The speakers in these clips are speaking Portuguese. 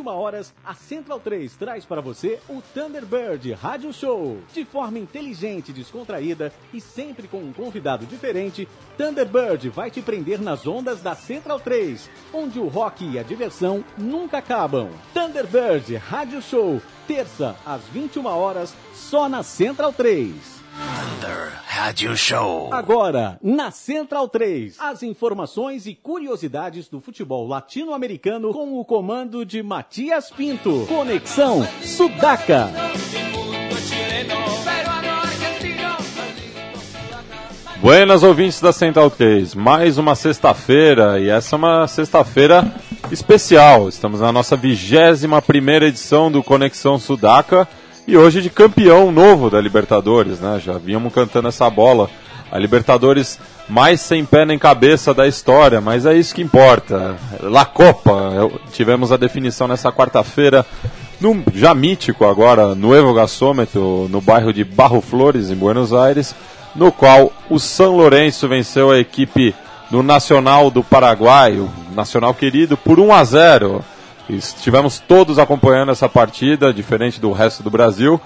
21 horas, a Central 3 traz para você o Thunderbird Rádio Show. De forma inteligente descontraída e sempre com um convidado diferente, Thunderbird vai te prender nas ondas da Central 3, onde o rock e a diversão nunca acabam. Thunderbird Rádio Show, terça às 21 horas, só na Central 3. Rádio Show. Agora, na Central 3, as informações e curiosidades do futebol latino-americano com o comando de Matias Pinto. Conexão Sudaca. Buenas ouvintes da Central 3, mais uma sexta-feira e essa é uma sexta-feira especial. Estamos na nossa vigésima primeira edição do Conexão Sudaca e hoje de campeão novo da Libertadores, né? Já vínhamos cantando essa bola. A Libertadores mais sem pé nem cabeça da história, mas é isso que importa. La Copa, tivemos a definição nessa quarta-feira, já mítico agora, no Evo Gasômetro, no bairro de Barro Flores, em Buenos Aires, no qual o São Lourenço venceu a equipe do Nacional do Paraguai, o Nacional querido, por 1 a 0. Estivemos todos acompanhando essa partida, diferente do resto do Brasil.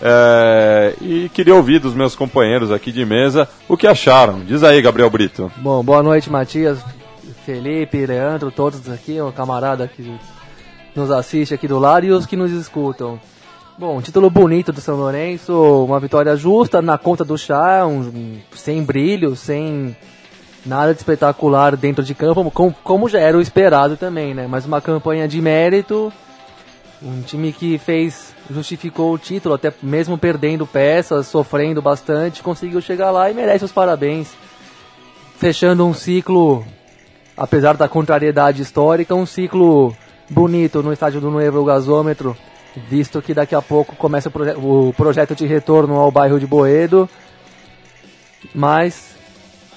É, e queria ouvir dos meus companheiros aqui de mesa o que acharam. Diz aí, Gabriel Brito. Bom, boa noite, Matias, Felipe, Leandro, todos aqui, o camarada que nos assiste aqui do lado e os que nos escutam. Bom, título bonito do São Lourenço, uma vitória justa na conta do chá, um, sem brilho, sem nada de espetacular dentro de campo, como, como já era o esperado também, né? Mas uma campanha de mérito, um time que fez, justificou o título, até mesmo perdendo peças, sofrendo bastante, conseguiu chegar lá e merece os parabéns. Fechando um ciclo, apesar da contrariedade histórica, um ciclo bonito no estádio do Novo Gasômetro, visto que daqui a pouco começa o, proje o projeto de retorno ao bairro de Boedo. Mas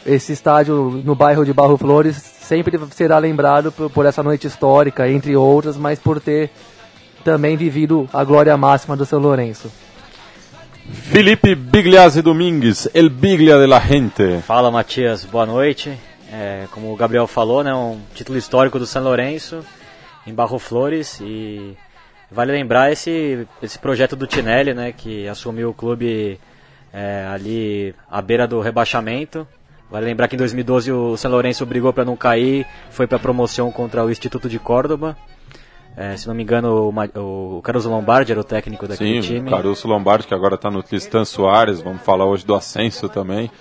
esse estádio no bairro de Barro Flores sempre será lembrado por, por, essa noite histórica, entre outras, mas por ter também vivido a glória máxima do São Lourenço. Felipe Bigliazzi Domingues, El Biglia de la Gente. Fala Matias, boa noite. É, como o Gabriel falou, né, um título histórico do São Lourenço em Barro Flores e vale lembrar esse, esse projeto do Tinelli, né, que assumiu o clube é, ali à beira do rebaixamento Vale lembrar que em 2012 o São Lourenço brigou para não cair, foi para promoção contra o Instituto de Córdoba. É, se não me engano, o, o Caruso Lombardi era o técnico daquele Sim, time. o Caruso Lombardi, que agora está no Tristan Soares, vamos falar hoje do Ascenso também.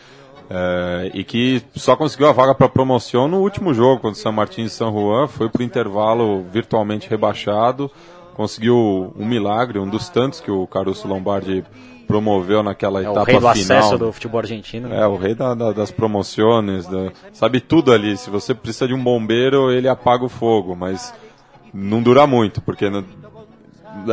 É, e que só conseguiu a vaga para promoção no último jogo contra o São Martins e São Juan, foi para o intervalo virtualmente rebaixado, conseguiu um milagre, um dos tantos que o Caruso Lombardi promoveu naquela é etapa o rei do final. acesso do futebol argentino. É, o rei da, da, das promoções, da, sabe tudo ali. Se você precisa de um bombeiro, ele apaga o fogo, mas não dura muito, porque no,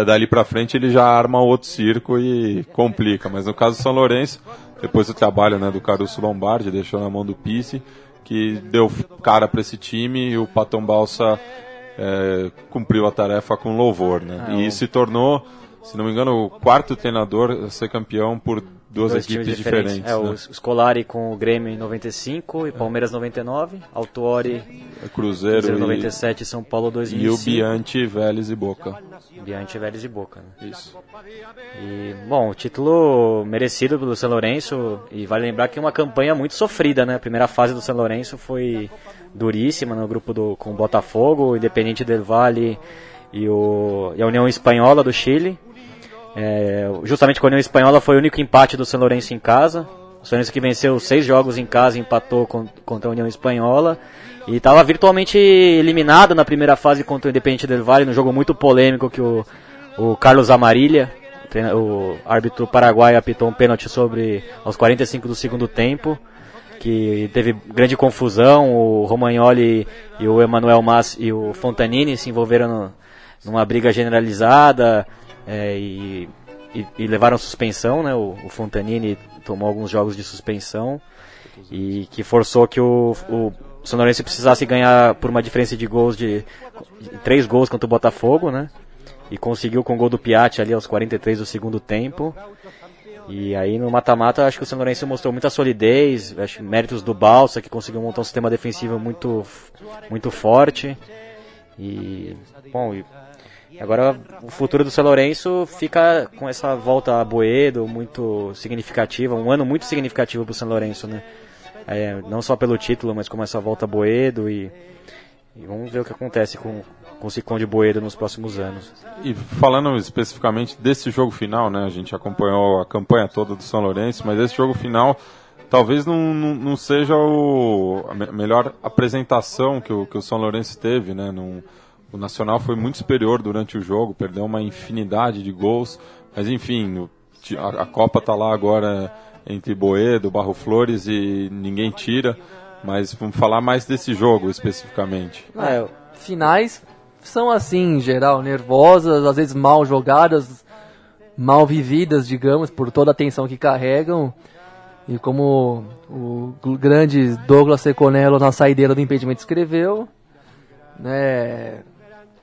dali para frente ele já arma outro circo e complica. Mas no caso do São Lourenço, depois do trabalho né, do Caruso Lombardi, deixou na mão do Pisse, que deu cara para esse time e o Patão Balsa é, cumpriu a tarefa com louvor. Né? É, e se tornou se não me engano, o quarto treinador a ser campeão por duas Dois equipes times diferentes. É, né? o Scolari com o Grêmio em 95 e Palmeiras 99, Autuori Cruzeiro, Cruzeiro e, 97 e São Paulo e o 2005. Bianchi, Vélez e Boca. Bianchi, Vélez e Boca. Né? Isso. E, bom, o título merecido pelo São Lourenço e vale lembrar que é uma campanha muito sofrida, né? A primeira fase do São Lourenço foi duríssima no grupo do, com o Botafogo, Independente del Valle e, o, e a União Espanhola do Chile. É, justamente com a União Espanhola foi o único empate do São Lourenço em casa. O São Lourenço que venceu seis jogos em casa empatou com, contra a União Espanhola. E estava virtualmente eliminado na primeira fase contra o Independente del Valle, num jogo muito polêmico que o, o Carlos Amarilha, o árbitro paraguaio, apitou um pênalti sobre aos 45 do segundo tempo, que teve grande confusão. O Romagnoli e o Emanuel Mas e o Fontanini se envolveram no, numa briga generalizada. É, e, e, e, levaram suspensão, né? O, o, Fontanini tomou alguns jogos de suspensão e que forçou que o, o São Lourenço precisasse ganhar por uma diferença de gols de, de três gols contra o Botafogo, né? E conseguiu com o gol do Piatti ali aos 43 do segundo tempo. E aí no mata-mata acho que o São mostrou muita solidez, acho méritos do Balsa que conseguiu montar um sistema defensivo muito muito forte. E bom, e Agora o futuro do São Lourenço fica com essa volta a Boedo muito significativa, um ano muito significativo para o São Lourenço, né? É, não só pelo título, mas como essa volta a Boedo e, e vamos ver o que acontece com, com o Ciclone de Boedo nos próximos anos. E falando especificamente desse jogo final, né? A gente acompanhou a campanha toda do São Lourenço, mas esse jogo final talvez não, não, não seja o, a me- melhor apresentação que o, que o São Lourenço teve, né? Não- o Nacional foi muito superior durante o jogo, perdeu uma infinidade de gols, mas enfim, a, a Copa tá lá agora entre Boedo, Barro Flores e ninguém tira. Mas vamos falar mais desse jogo especificamente. É, Finais são assim, em geral, nervosas, às vezes mal jogadas, mal vividas, digamos, por toda a tensão que carregam. E como o grande Douglas Seconello na saideira do impedimento escreveu, né,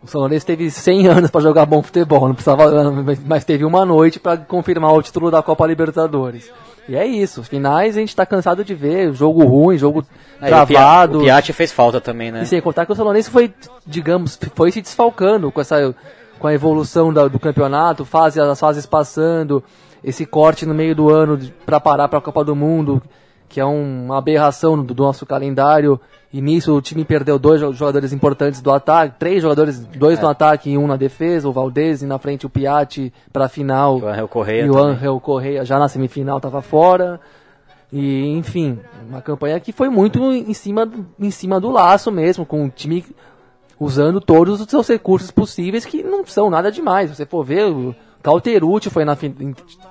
o São Lourenço teve 100 anos para jogar bom futebol, não precisava, mas- teve uma noite para confirmar o título da Copa Libertadores. E é isso, finais a gente tá cansado de ver, jogo ruim, jogo aí o Pia- travado. o Piatti fez falta também, né? E sem contar que o São Lourenço foi, digamos, foi se desfalcando com essa com a evolução da- do campeonato, fase, as fases passando, esse corte no meio do ano para parar para a Copa do Mundo, que é um- uma aberração do, nosso calendário. E nisso o time perdeu dois jo- jogadores importantes do ataque, três jogadores, dois no ataque e um na defesa, o Valdez e na frente o Piatti para a final. O Angel Correa E o também. Angel Correia já na semifinal estava fora. E, enfim, uma campanha que foi muito em cima, do- em cima do laço mesmo, com o time usando todos os seus recursos possíveis, que não são nada demais. Se você for ver, Calterucci foi na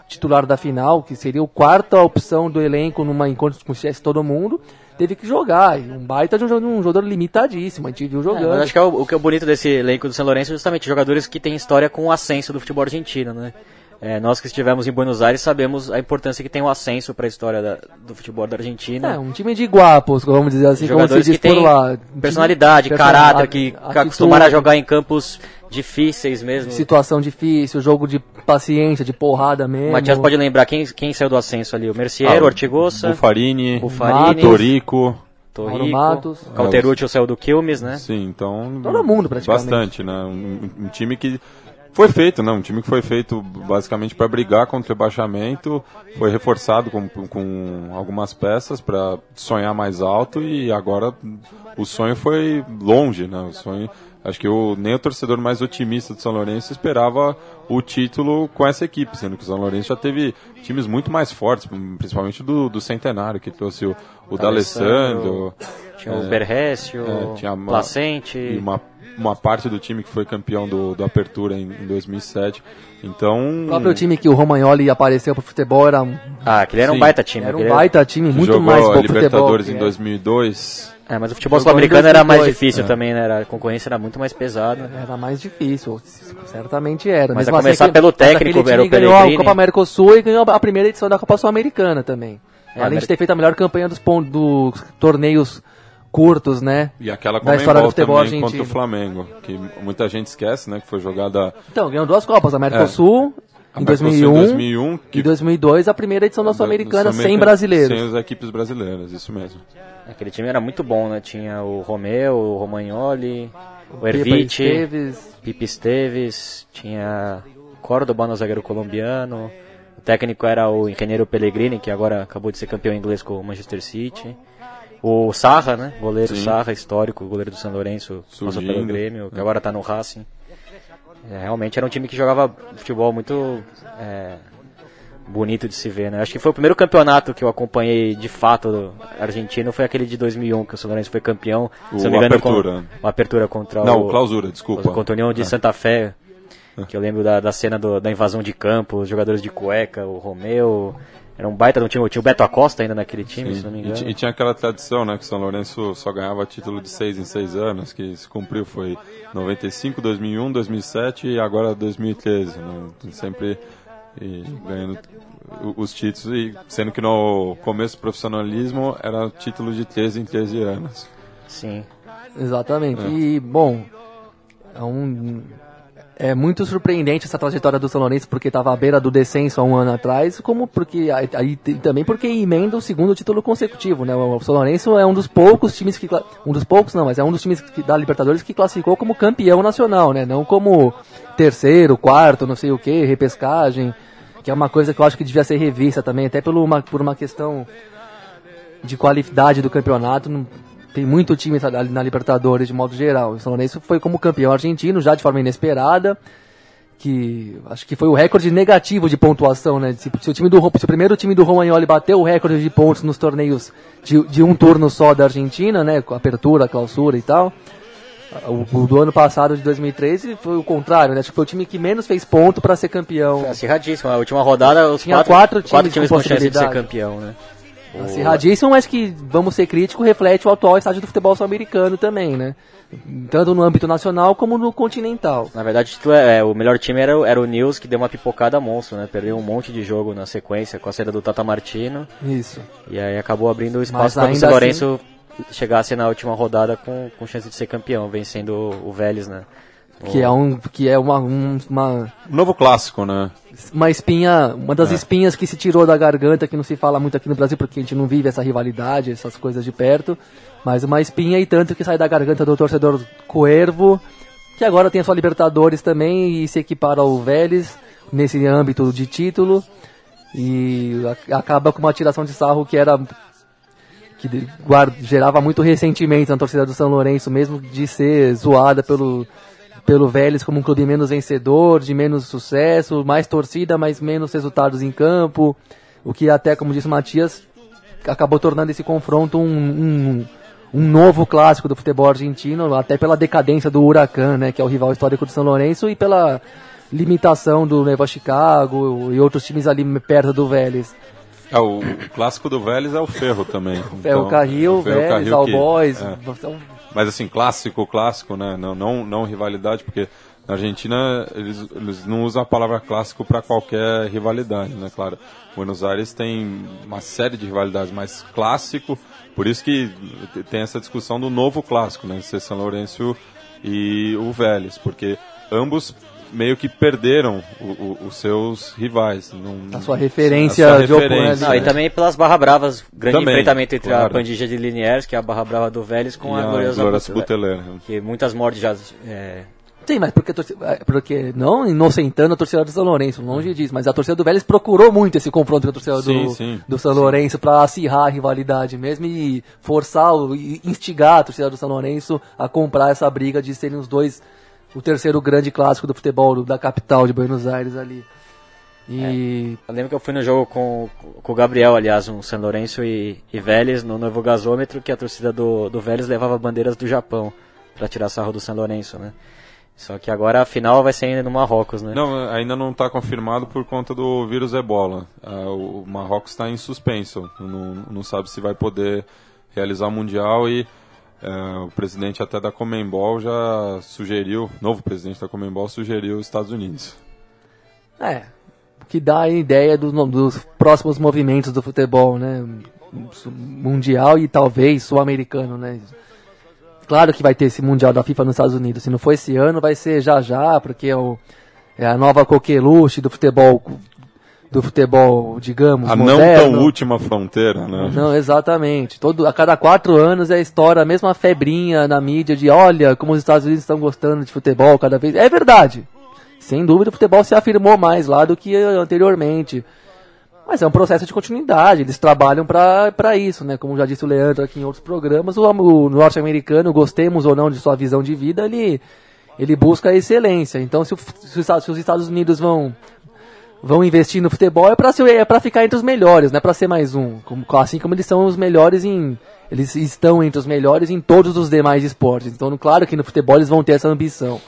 titular da final, que seria a quarta opção do elenco numa encontro com o todo mundo, teve que jogar. Um baita de um, jo- um jogador limitadíssimo, a gente viu É, jogando. mas acho que é o, o que é bonito desse elenco do São Lourenço é justamente jogadores que têm história com o ascenso do futebol argentino, né? É, nós que estivemos em Buenos Aires sabemos a importância que tem o ascenso para a história da- do futebol da Argentina. É, um time de guapos, vamos dizer assim, como se jogadores diz que por têm lá. Time- personalidade, personal- caráter, que, atitude, acostumaram a jogar em campos difíceis mesmo. Situação difícil, jogo de paciência, de porrada mesmo. O Matias pode lembrar quem, quem saiu do ascenso ali? O Mercier, Ah, o Ortigosa, Bufarini, Bufarini, Torico. Torrico, Matos. Calterucci saiu do Quilmes, né? Sim, então. Todo mundo, praticamente. Bastante, né? Um, um time que foi feito, né? Um time que foi feito basicamente para brigar contra o rebaixamento, foi reforçado com, com algumas peças para sonhar mais alto e agora o sonho foi longe, né? O sonho. Acho que o, nem o torcedor mais otimista do São Lourenço esperava o título com essa equipe, sendo que o São Lourenço já teve times muito mais fortes, principalmente do, do Centenário, que trouxe o, o D'Alessandro, Tinha o Berrécio, é, tinha uma- Placente. e uma, uma parte do time que foi campeão do, do Apertura em, em 2007. Então, O próprio time que o Romagnoli apareceu pro futebol era, um- Ah, aquele era um Sim. baita time. era um baita time, que muito jogou mais futebol. Libertadores que em é. 2002. É, mas o futebol sul-americano era mais 2002. difícil É. também, né? Era- A concorrência era muito mais pesada. Era mais difícil, certamente era. Mas Mesmo a começar aquele- pelo técnico, era o ganhou a. Copa Mercosul e ganhou a primeira edição da Copa Sul-Americana também. É, Além Amer- de ter feito a melhor campanha dos, pon- dos torneios curtos, né? E aquela Da história do futebol também argentino. contra o Flamengo, que muita gente esquece, né? Que foi jogada Então, ganhou duas Copas, a Mercosul a em Mercosul 2001 em 2001, que e 2002 a primeira edição da Sul-Americana do sem brasileiros. Sem as equipes brasileiras, isso mesmo. Aquele time era muito bom, né? Tinha o Romeu, o Romagnoli, o Pepa Ervite, Esteves, Pipe Esteves, tinha Córdoba no zagueiro colombiano. O técnico era o engenheiro Pellegrini, que agora acabou de ser campeão inglês com o Manchester City. O Sarra, né? Goleiro Sim. Sarra, histórico, goleiro do São Lourenço, passou Surgindo. pelo Grêmio, que agora tá no Racing. É, realmente era um time que jogava futebol muito é, bonito de se ver, né? Acho que foi o primeiro campeonato que eu acompanhei de fato do argentino, foi aquele de 2001, que o São Lourenço foi campeão. O se não me engano, Apertura. Com, o Apertura contra Não, o... clausura, desculpa. Contra o União de É. Santa Fé, que eu lembro da, da cena do- da invasão de campo, os jogadores de cueca, o Romeu, era um baita de um time, tinha o Beto Acosta ainda naquele time, se não me E, engano. ti- e tinha aquela tradição, né, que o São Lourenço só ganhava título de seis em seis anos, que se cumpriu foi 95, 2001, 2007 e agora 2013, né, sempre e ganhando os títulos, e sendo que no começo do profissionalismo era título de 13 em 13 anos. Sim. exatamente. E, bom, é um, É muito surpreendente essa trajetória do São Lourenço, porque estava à beira do descenso há um ano atrás, como porque aí também porque emenda o segundo título consecutivo, né? O São Lourenço é um dos poucos times que um dos poucos não, mas é um dos times que, da Libertadores que classificou como campeão nacional, né? Não como terceiro, quarto, não sei o que, repescagem, que é uma coisa que eu acho que devia ser revista também, até por uma, por uma questão de qualidade do campeonato. Não, tem muito time ali na Libertadores de modo geral. O São Lourenço foi como campeão argentino, já de forma inesperada, que acho que foi o recorde negativo de pontuação, né? Se, se o, time do, se o primeiro time do Romagnoli bateu o recorde de pontos nos torneios de, de um turno só da Argentina, né? Com apertura, clausura e tal. O, o, do ano passado, de 2013, foi o contrário, né? Acho que foi o time que menos fez ponto para ser campeão. Foi acirradíssimo. A última rodada, os Tinha quatro, quatro times, quatro times com com chance de ser campeão, né? Acirradíssimo, mas que, vamos ser críticos, reflete o atual estágio do futebol sul-americano também, né? Tanto no âmbito nacional como no continental. Na verdade, é, é, o melhor time era, o- era o News, que deu uma pipocada monstro, né? Perdeu um monte de jogo na sequência com a saída do Tata Martino. Isso. E aí acabou abrindo espaço para o São Lourenço chegasse na última rodada com, com chance de ser campeão, vencendo o Vélez, né? Que é, um, que é uma, um- uma, Novo clássico, né? uma espinha, uma das É. espinhas que se tirou da garganta, que não se fala muito aqui no Brasil, porque a gente não vive essa rivalidade, essas coisas de perto. Mas uma espinha e tanto que sai da garganta do torcedor Coervo, que agora tem a sua Libertadores também e se equipara ao Vélez nesse âmbito de título. E a- acaba com uma tiração de sarro que era que guarda- gerava muito ressentimento na torcida do São Lourenço, mesmo de ser zoada pelo, pelo Vélez como um clube menos vencedor, de menos sucesso, mais torcida, mas menos resultados em campo. O que até, como disse o Matias, acabou tornando esse confronto um, um, um novo clássico do futebol argentino, até pela decadência do Huracan, né, que é o rival histórico do São Lourenço, e pela limitação do Neva Chicago e outros times ali perto do Vélez. É, o, o clássico do Vélez é o Ferro também. Ferro Carril, o Ferro Vélez, Carril All que- Boys, é. então, Mas assim, clássico, clássico, né? Não, não, não rivalidade, porque na Argentina eles, eles não usam a palavra clássico para qualquer rivalidade, né? Claro, Buenos Aires tem uma série de rivalidades, mas clássico, por isso que tem essa discussão do novo clássico, né? Ser São Lourenço e o Vélez, porque ambos meio que perderam o- o- os seus rivais. Não, A sua referência a sua de referência, oponente. Não, e né? também pelas Barra Bravas, grande Também, enfrentamento entre a claro. Pandilha de Liniers, que é a Barra Brava do Vélez, com E a a Gloriosa Butler, Butler. Que muitas mortes já é, Sim, mas porque, a torcida- é, porque não inocentando a torcida do São Lourenço, longe disso, mas a torcida do Vélez procurou muito esse confronto com a torcida Sim, do, sim, do São Lourenço para acirrar a rivalidade mesmo e forçar, o- e instigar a torcida do São Lourenço a comprar essa briga de serem os dois, o terceiro grande clássico do futebol da capital de Buenos Aires ali. E Eu lembro que eu fui no jogo com, com o Gabriel, aliás, um São Lourenço e, e Vélez, no novo gasômetro, que a torcida do, do Vélez levava bandeiras do Japão para tirar sarro do São Lourenço, né? Só que agora a final vai ser ainda no Marrocos, né? Não, ainda não está confirmado por conta do vírus ebola. Ah, o Marrocos está em suspenso, não, não sabe se vai poder realizar o Mundial e ah, o presidente até da Comembol já sugeriu, novo presidente da Comembol sugeriu os Estados Unidos. É, que dá a ideia do- dos próximos movimentos do futebol, né? Mundial e talvez sul-americano, né? Claro que vai ter esse Mundial da FIFA nos Estados Unidos. Se não for esse ano, vai ser já já, porque é, o- é a nova coqueluche do futebol, do futebol, digamos, A não moderno. tão última fronteira, né? Não, exatamente. Todo, a cada quatro anos é a história, a mesma febrinha na mídia de olha como os Estados Unidos estão gostando de futebol cada vez. É verdade. Sem dúvida o futebol se afirmou mais lá do que anteriormente. Mas é um processo de continuidade, eles trabalham para isso, né? Como já disse o Leandro aqui em outros programas, o, o norte-americano, gostemos ou não de sua visão de vida, ele, ele busca a excelência. Então, se, o- se os Estados Unidos vão vão investir no futebol é para é para ficar entre os melhores, não é para ser mais um. Assim como eles são os melhores em eles estão entre os melhores em todos os demais esportes. Então, claro que no futebol eles vão ter essa ambição.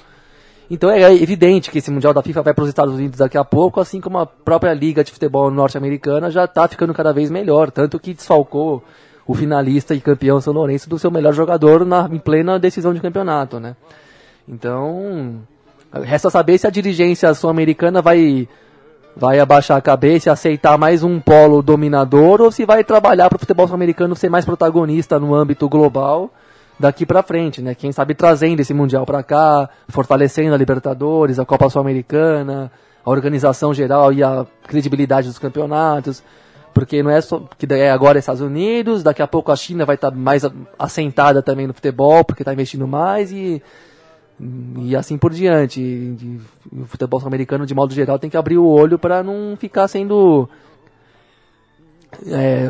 Então é evidente que esse Mundial da FIFA vai para os Estados Unidos daqui a pouco, assim como a própria Liga de Futebol Norte-Americana já está ficando cada vez melhor, tanto que desfalcou o finalista e campeão São Lourenço do seu melhor jogador na, em plena decisão de campeonato, né? Então, resta saber se a dirigência sul-americana vai vai abaixar a cabeça e aceitar mais um polo dominador ou se vai trabalhar para o futebol sul-americano ser mais protagonista no âmbito global daqui pra frente, né? Quem sabe trazendo esse Mundial pra cá, fortalecendo a Libertadores, a Copa Sul-Americana, a organização geral e a credibilidade dos campeonatos. Porque não é só que é agora Estados Unidos, daqui a pouco a China vai estar mais assentada também no futebol, porque está investindo mais e e assim por diante. E, o futebol sul-americano, de modo geral, tem que abrir o olho para não ficar sendo. É,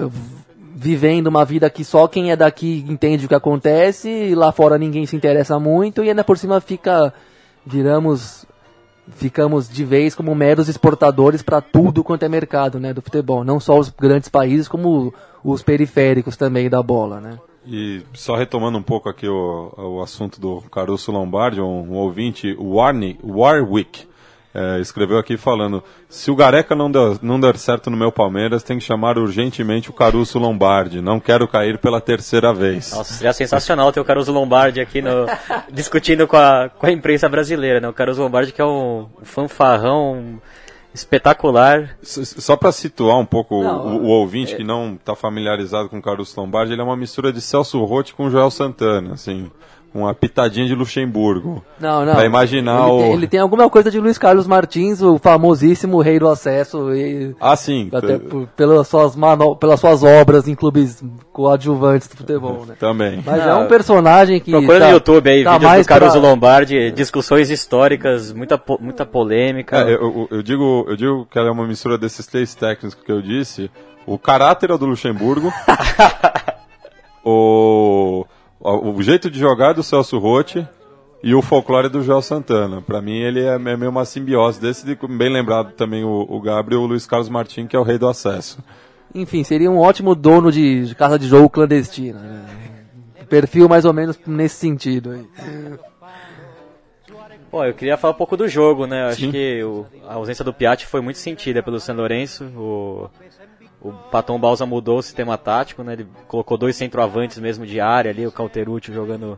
vivendo uma vida que só quem é daqui entende o que acontece, e lá fora ninguém se interessa muito, e ainda por cima fica. Viramos. Ficamos de vez como meros exportadores para tudo quanto é mercado né, do futebol. Não só os grandes países, como os periféricos também da bola. Né? E só retomando um pouco aqui o, o assunto do Caruso Lombardi, um, um ouvinte, Warney, Warwick, é, escreveu aqui falando: se o Gareca não der, não der certo no meu Palmeiras, tem que chamar urgentemente o Caruso Lombardi. Não quero cair pela terceira vez. Nossa, seria sensacional ter o Caruso Lombardi aqui no, discutindo com a, com a imprensa brasileira. Né? O Caruso Lombardi que é um fanfarrão espetacular. Só para situar um pouco não, o, o, ouvinte é... que não está familiarizado com o Carlos Lombardi, ele é uma mistura de Celso Rotti com Joel Santana, assim uma pitadinha de Luxemburgo. Não, não. Pra imaginar ele o... Tem, ele tem alguma coisa de Luiz Carlos Martins, o famosíssimo rei do acesso. E, ah, sim. Até pelas, suas mano, pelas suas obras em clubes coadjuvantes do futebol, né? Também. Mas não, é um personagem que. Procura tá, no YouTube aí, tá vídeos do Caruso pra... Lombardi, discussões históricas, muita, muita polêmica. É, eu, eu, digo, eu digo que ela é uma mistura desses três técnicos que eu disse. O caráter é do Luxemburgo. o o jeito de jogar do Celso Rotti e o folclore do Joel Santana. Para mim, ele é, é meio uma simbiose desse, de, bem lembrado também o, o Gabriel e o Luiz Carlos Martins, que é o rei do acesso. Enfim, seria um ótimo dono de, de casa de jogo clandestina. Né? Perfil mais ou menos nesse sentido aí. Pô, eu queria falar um pouco do jogo, né? Eu acho que o, a ausência do Piatti foi muito sentida pelo San Lourenço. O, o Paton Balsa mudou o sistema tático, né? Ele colocou dois centroavantes mesmo de área ali, o Calterucci jogando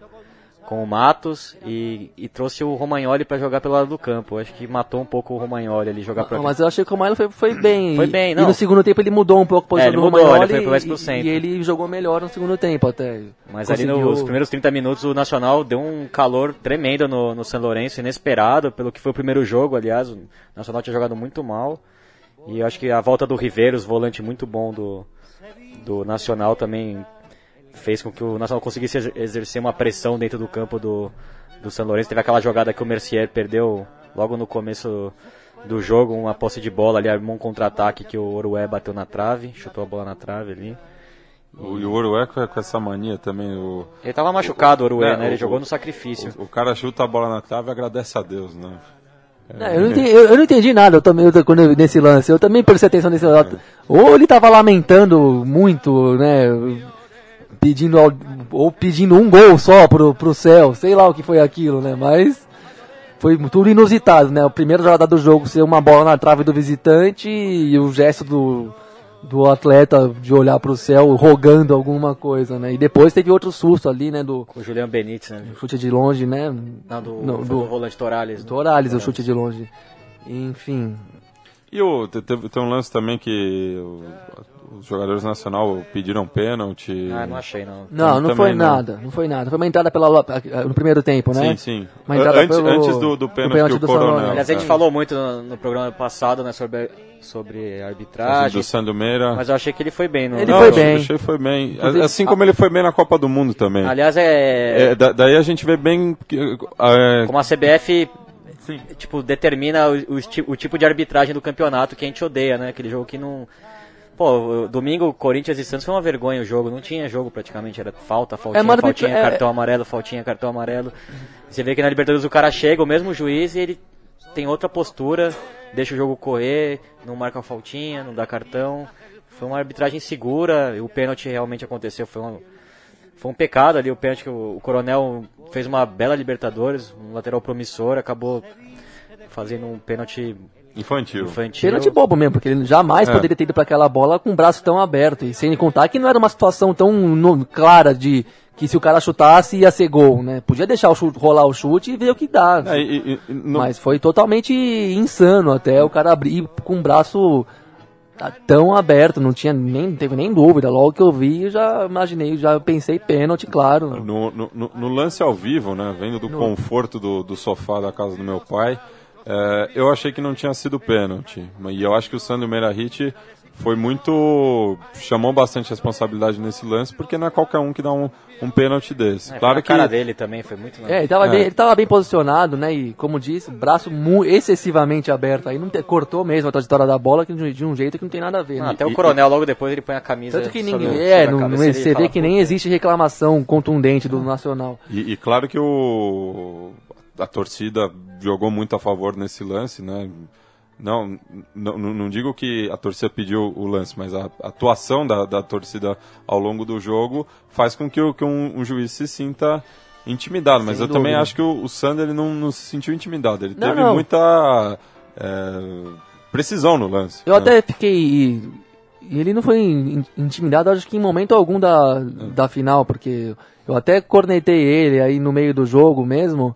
com o Matos e, e trouxe o Romagnoli para jogar pelo lado do campo. Acho que matou um pouco o Romagnoli ali jogar para Mas eu achei que o Romagnoli foi, foi bem. Foi bem, não. E no segundo tempo ele mudou um pouco a posição é, ele do mudou, Romagnoli ele foi mais pro centro. E, e ele jogou melhor no segundo tempo até. Mas Conseguiu... ali nos primeiros 30 minutos o Nacional deu um calor tremendo no, no São Lourenço, inesperado, pelo que foi o primeiro jogo, aliás, o Nacional tinha jogado muito mal. E eu acho que a volta do Riveiros, volante muito bom do, do Nacional também fez com que o Nacional conseguisse exercer uma pressão dentro do campo do, do São Lourenço. Teve aquela jogada que o Mercier perdeu logo no começo do jogo, uma posse de bola ali, armou um contra-ataque que o Orué bateu na trave, chutou a bola na trave ali. O, e o Orué com, essa mania também. O, ele estava machucado, o Orué, é, né? Ele o, jogou no sacrifício. O, o, cara chuta a bola na trave e agradece a Deus, né? Não, eu, não entendi, eu, eu, não entendi, nada eu também, eu, quando eu, nesse lance. Eu também prestei atenção nesse lance. Ou ele tava lamentando muito, né? Pedindo, ou pedindo um gol só pro, pro céu. Sei lá o que foi aquilo, né? Mas foi tudo inusitado, né? A primeira jogada do jogo ser uma bola na trave do visitante e o gesto do do atleta de olhar para o céu rogando alguma coisa, né? E depois teve outro susto ali, né? Do o Julian Benítez, né? Chute de longe, né? Não, do, Não, do, do volante Torales. Né? Torales, o chute de longe. Enfim. E o, teve, tem um lance também que os jogadores nacional pediram pênalti. Ah, não achei não. Não, não foi não. nada, não foi nada. Foi uma entrada pela, no primeiro tempo, né? Sim, sim. Uma entrada antes, pelo, antes do, do pênalti, do, pênalti do Coronel. Aliás, a gente falou muito no, no, programa passado, né, sobre, sobre arbitragem. Do Sandro Meira. Mas eu achei que ele foi bem. No... Ele não, foi bem. Achei foi bem. Assim como ele foi bem na Copa do Mundo também. Aliás, é... é da, daí a gente vê bem... É... Como a CBF Sim. tipo, determina o, o, o, tipo de arbitragem do campeonato que a gente odeia, né? Aquele jogo que não. Pô, domingo, Corinthians e Santos foi uma vergonha o jogo, não tinha jogo praticamente, era falta, faltinha, é, faltinha, é... cartão amarelo, faltinha, cartão amarelo. Você vê que na Libertadores o cara chega, o mesmo juiz, e ele tem outra postura, deixa o jogo correr, não marca faltinha, não dá cartão. Foi uma arbitragem segura, o pênalti realmente aconteceu, foi um, foi um pecado ali o pênalti que o, o Coronel fez uma bela Libertadores, um lateral promissor, acabou fazendo um pênalti Infantil. Infantil. Pênalti bobo mesmo, porque ele jamais é. poderia ter ido para aquela bola com o braço tão aberto. E sem contar que não era uma situação tão no, clara de que se o cara chutasse ia ser gol, né? Podia deixar o chute, rolar o chute e ver o que dá. É, e, e, no... Mas foi totalmente insano até o cara abrir com o braço tá tão aberto, não tinha nem não teve nem dúvida. Logo que eu vi, eu já imaginei, já pensei pênalti, claro. No, no, no- no lance ao vivo, né, vendo do conforto do, do sofá da casa do meu pai, é, eu achei que não tinha sido pênalti. E eu acho que o Sandro Meirahit foi muito. chamou bastante responsabilidade nesse lance, porque não é qualquer um que dá um, um pênalti desse. É, claro a que. cara dele também foi muito. É, ele tava, É. Bem, ele tava bem posicionado, né? E como disse, braço mu- excessivamente aberto. Aí não te- cortou mesmo a trajetória da bola que de um- de um jeito que não tem nada a ver. Não, né? até o coronel logo depois ele põe a camisa. Tanto que sobre- ninguém. sobre É, e ele você vê que "Pô, nem existe reclamação contundente do Nacional. E, e claro que o, a torcida jogou muito a favor nesse lance, né? Não, não, não digo que a torcida pediu o lance, mas a atuação da, da torcida ao longo do jogo faz com que, o- que um, um juiz se sinta intimidado. Mas Sem eu também acho que o, o Sander ele não, não se sentiu intimidado. Ele Não, teve não. muita é, precisão no lance. Eu né? até fiquei. Ele não foi in- intimidado, acho que em momento algum da, da final, porque eu até cornetei ele aí no meio do jogo mesmo,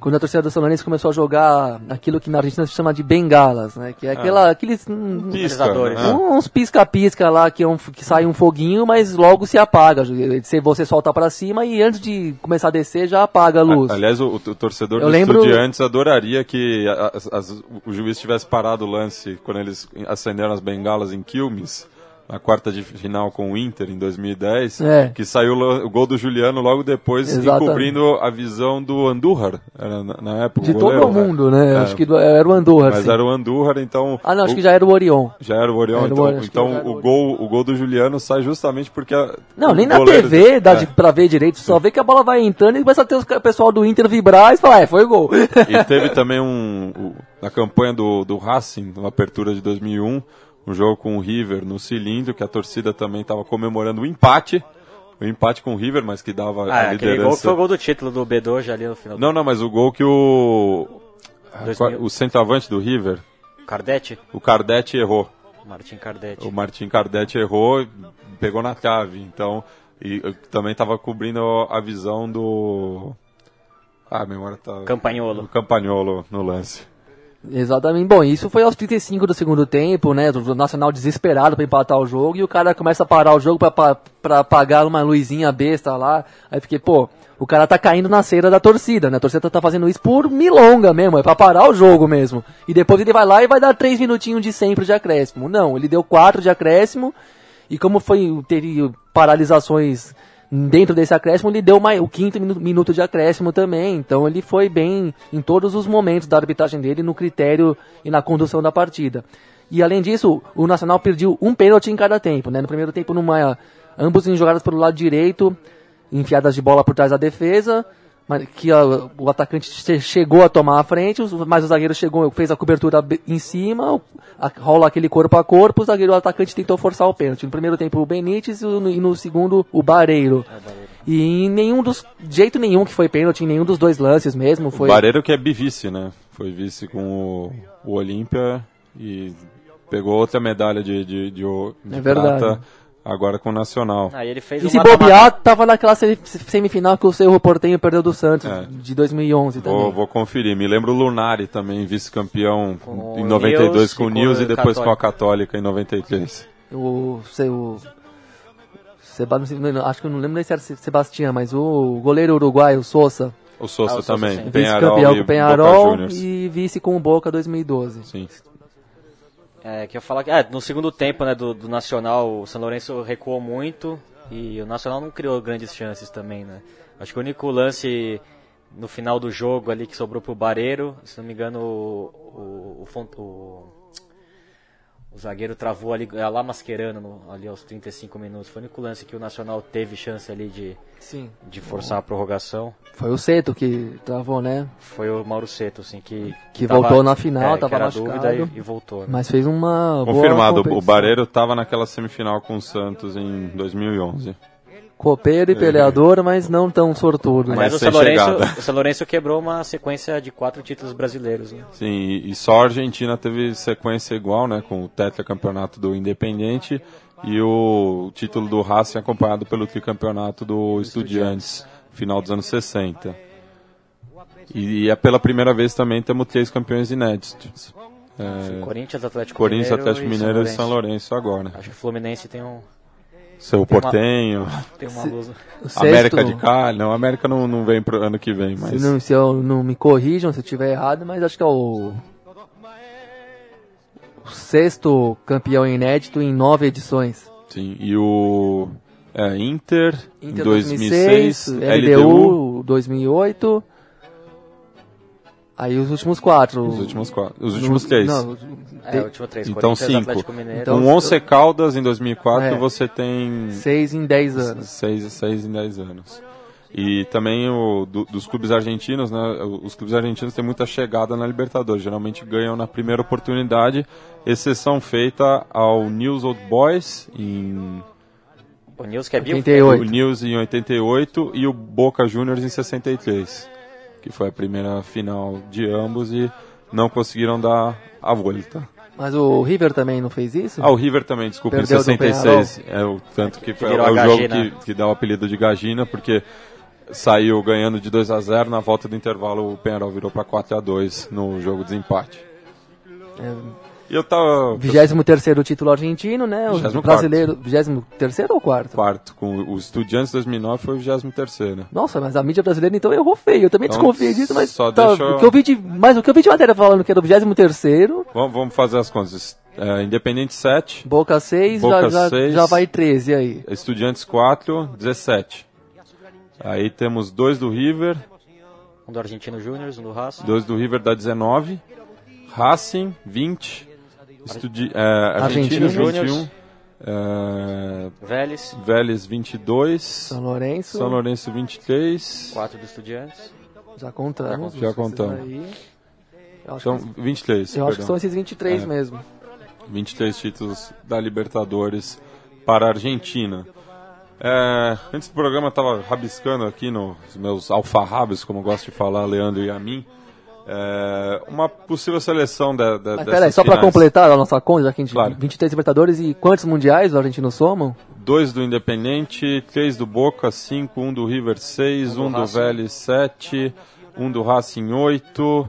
quando a torcida do São Lourenço começou a jogar aquilo que na Argentina se chama de bengalas, né? Que é aquela, aqueles. hum, Pisca, Sinalizadores. né? Uns pisca-pisca lá que, é um, que sai um foguinho, mas logo se apaga. Se você solta pra cima e antes de começar a descer já apaga a luz. Aliás, o, o torcedor Eu do lembro- Estudiantes adoraria que a- as- as- o juiz tivesse parado o lance quando eles acenderam as bengalas em Quilmes, na quarta de final com o Inter em 2010, É. que saiu o gol do Juliano logo depois, Exatamente. encobrindo a visão do Andújar, na, na época. de o todo goleiro, mundo, né? É. Acho que do- era o Andorra. Mas sim. era o Andújar, então... Ah, não, acho o- que já era o Orion. já era o Orion, Era o então, Orion, acho que então o o, Orion. gol, o gol do Juliano sai justamente porque... a- Não, o nem na goleiro- TV dá É. de, pra ver direito, só vê que a bola vai entrando e começa a ter ca- pessoal do Inter vibrar e falar, é, foi gol. E teve também um. o- na campanha do, do Racing, na apertura de 2001, um jogo com o River no cilindro, que a torcida também estava comemorando o empate. O empate com o River, mas que dava Ah, a aquele gol que foi o liderança. gol do título do Bedoja ali no final. Não, não, mas o gol que o. 2000. O centroavante do River, Cardetti? o Cardetti errou. Martin Cardetti. O Martin Cardetti errou e pegou na trave. Então, e também estava cobrindo a visão do. Ah, a memória tá. Campagnolo. Do Campagnolo no lance. Exatamente. Bom, isso foi aos 35 do segundo tempo, né? O Nacional desesperado pra empatar o jogo e o cara começa a parar o jogo pra apagar uma luzinha besta lá. Aí fiquei, pô, o cara tá caindo na cera da torcida, né? A torcida tá fazendo isso por milonga mesmo, é pra parar o jogo mesmo. E depois ele vai lá e vai dar três minutinhos de sempre de acréscimo. Não, ele deu quatro de acréscimo e como foi teve paralisações dentro desse acréscimo, ele deu o quinto minu- minuto de acréscimo também. Então ele foi bem em todos os momentos da arbitragem dele, no critério e na condução da partida. E além disso, o Nacional perdeu um pênalti em cada tempo. Né? No primeiro tempo, numa, ambos em jogadas pelo lado direito, enfiadas de bola por trás da defesa. Mas que ó, o atacante che- chegou a tomar a frente, mas o zagueiro chegou, fez a cobertura be- em cima, a- rola aquele corpo a corpo, o zagueiro o atacante tentou forçar o pênalti. No primeiro tempo o Benítez e no, e no segundo o Bareiro. E em nenhum dos. De jeito nenhum que foi pênalti, em nenhum dos dois lances mesmo. Foi, O Bareiro que é bivice, né? Foi vice com o, o Olímpia e pegou outra medalha de, de, de, o- de É verdade. prata agora com o Nacional. Fez E se bobear, tava naquela se- semifinal que o Cerro Portenho perdeu do Santos, É. de 2011 também. Vou, vou conferir. Me lembro o Lunari também, vice-campeão em o 92 Nils com o o e depois com a Católica. Católica em 93. O seu. Seba, não sei- não- acho que eu não lembro nem se era Se- Sebastião, mas o goleiro uruguaio, Sousa, O Sousa Ah, o Sousa, também, sim. Penharol vice-campeão e com o Boca Penharol e vice com o Boca 2012. Sim. É, que eu falar que é, no segundo tempo né, do, do Nacional, o São Lourenço recuou muito e o Nacional não criou grandes chances também, né? Acho que o único lance no final do jogo ali que sobrou pro Bareiro, se não me engano, o, o, o, o zagueiro travou ali, é, lá masquerando no- ali aos 35 minutos. Foi o único lance que o Nacional teve chance ali de, Sim. de forçar a prorrogação. Foi o Seto que travou, né? Foi o Mauro Seto, assim, que... Que tava- voltou na final, é, tava machucado. dúvida e, e voltou. né? Mas fez uma. boa Confirmado, o. Bareiro estava naquela semifinal com o Santos em 2011. Copeiro e peleador, mas não tão sortudo. Mas Mas o São, Lourenço, o São Lourenço quebrou uma sequência de quatro títulos brasileiros. Né? Sim, e, só a Argentina teve sequência igual, né, com o tetracampeonato do Independente e o título do Racing acompanhado pelo tricampeonato do Estudiantes, final dos anos 60. E, é pela primeira vez também temos três campeões inéditos. É, Corinthians, Atlético Corinthians, Mineiro Atlético e Mineiro e São. Lourenço agora. Acho que o Fluminense tem um Seu Tem uma- Portenho, tem uma luz. Sexto, América de Cali. Não, América não, não vem pro ano que vem, Se, mas. não, se eu não me corrijam se eu estiver errado, mas acho que é o, o sexto campeão inédito em nove edições. Sim, e o é, Inter, Inter em 2006, LDU 2008. Aí os últimos quatro. os últimos quatro, os últimos No- três. Não, É, o último três. Então, cinco. Atlético Mineiro. Então, Com 11 Caldas em 2004, É. você tem seis em dez anos. 6 seis em 10 anos. E também o, do- dos clubes argentinos, né? Os clubes argentinos têm muita chegada na Libertadores. Geralmente ganham na primeira oportunidade, exceção feita ao News Old Boys em O Nils que é bio. 88. o News em 88 e o Boca Juniors em 63, que foi a primeira final de ambos e não conseguiram dar a volta. Mas o River também não fez isso? Ah, o River também, desculpa, Perdeu em do 66. É o tanto que foi é o jogo que, que dá o apelido de Gagina, porque saiu ganhando de 2 a 0 na volta do intervalo o Penarol virou para 4 a 2 no jogo de empate. E eu tava 23 título argentino, né? O 24º. brasileiro. 23 ou quarto? quarto com o Estudiantes 2009 foi o 23 Nossa, mas a mídia brasileira então errou feio. Eu também Então, desconfiei disso, mas só tá, deixa eu- o que eu vi de, mas o que eu vi de matéria falando que era o 23 Vamos, vamos fazer as contas. É, Independente 7, Boca 6, Boca já, já, seis. já vai 13 aí. Estudiantes 4, 17. Aí temos dois do River, Um do Argentino Júnior, um do Racing. dois do River dá 19, Racing 20, Estudi é, Argentino Argentino. 21, é, Vélez, Vélez 22, São Lourenço, São Lourenço 23, 4 do Estudiantes. já contamos. Já contamos. aí. Eu acho, são que, 23, eu acho que perdão. são esses 23 É. mesmo. 23 títulos da Libertadores para a Argentina. É, antes do programa eu estava rabiscando aqui nos meus alfarrábios, como gosto de falar, Leandro e a mim, é, uma possível seleção da, da, Mas peraí, só finais. completar a nossa conta, já que a gente Claro. 23 Libertadores e quantos mundiais os argentinos somam? Dois do Independente, três do Boca, cinco, um do River, seis, Um do um do. Vélez, sete, um do Racing, oito,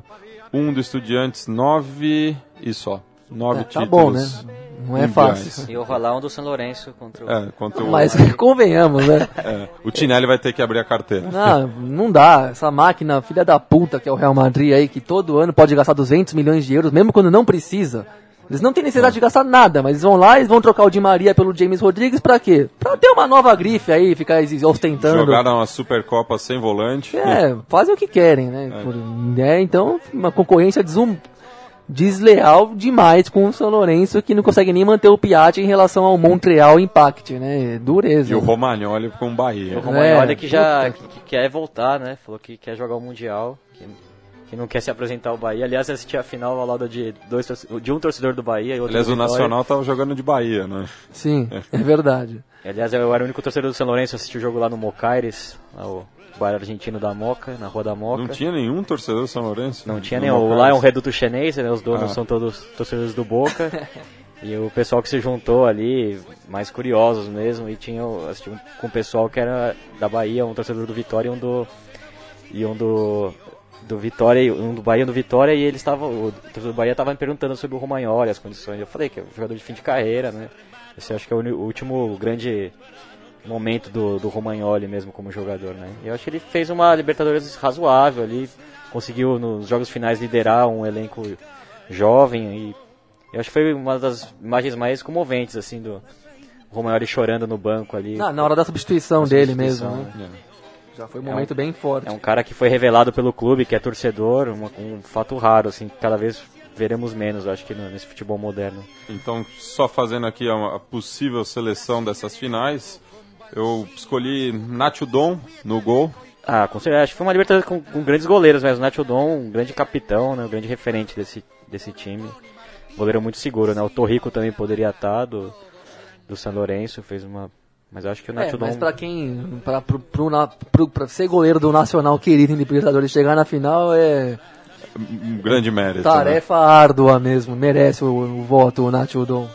um do Estudiantes, nove e só. Nove É, tá títulos. bom, né? Não é fácil. E o Rolão um do São Lourenço contra o... É, contra o, Mas convenhamos, né? é, o Tinelli vai ter que abrir a carteira. Não, não dá. Essa máquina, filha da puta, que é o Real Madrid aí, que todo ano pode gastar 200 milhões de euros, mesmo quando não precisa. Eles não têm necessidade de gastar nada, mas eles vão lá e vão trocar o Di Maria pelo James Rodrigues pra quê? Pra ter uma nova grife aí, ficar ostentando. Jogaram uma Supercopa sem volante. É, fazem o que querem, né? Por- né, Então, uma concorrência desum- desleal demais com o São Lourenço, que não consegue nem manter o Piatti em relação ao Montreal Impact, né? Dureza. E o Romagnoli com o E o Bahia. Romagnoli É, que já que, que quer voltar, né? Falou que quer jogar o Mundial, que, que não quer se apresentar ao Bahia. Aliás, assisti a final ao lado de, dois, de um torcedor do Bahia e outro Aliás, do o. Nacional tava jogando de Bahia, né? Sim, é verdade. Aliás, eu era o único torcedor do São Lourenço, assisti o jogo lá no Mocaires, lá o bar argentino da Moca, na Rua da Moca. Não tinha nenhum torcedor do São Lourenço? Não tinha No nenhum. Lá é um reduto chinês, né? Os donos Ah. são todos torcedores do Boca. e o pessoal que se juntou ali, mais curiosos mesmo, e tinha um- com o pessoal que era da Bahia, um torcedor do Vitória e um do. E um do. Do Vitória, um do Bahia um do Vitória, e eles estavam. O torcedor do Bahia estava me perguntando sobre o Romagnoli, as condições. Eu falei que é um jogador de fim de carreira, né? Esse acho que é o último grande momento do, do Romagnoli mesmo como jogador, né? E eu acho que ele fez uma Libertadores razoável ali, conseguiu nos jogos finais liderar um elenco jovem e eu acho que foi uma das imagens mais comoventes assim do Romagnoli chorando no banco ali. Na, na hora da substituição dele substituição, mesmo, né? Já foi um momento bem forte. É um cara que foi revelado pelo clube, que é torcedor, uma- um fato raro assim, que cada vez veremos menos, eu acho que nesse futebol moderno. Então, só fazendo aqui a possível seleção dessas finais, eu escolhi Nacho Dom no gol. Ah, com certeza. Acho que foi uma Libertadores com, com grandes goleiros, mas o Nacho Dom, um grande capitão, né, um grande referente desse, desse time. Goleiro muito seguro, né? O Torrico também poderia estar, do, do San Lourenço, fez uma... Mas eu acho que o É, Nacho mas Dom... pra quem. Pra, pro, pro, na- pro- pra ser goleiro do Nacional querido em Libertadores e chegar na final é Um grande mérito. né? tarefa árdua mesmo. Merece o, o voto, o Nacho Dom.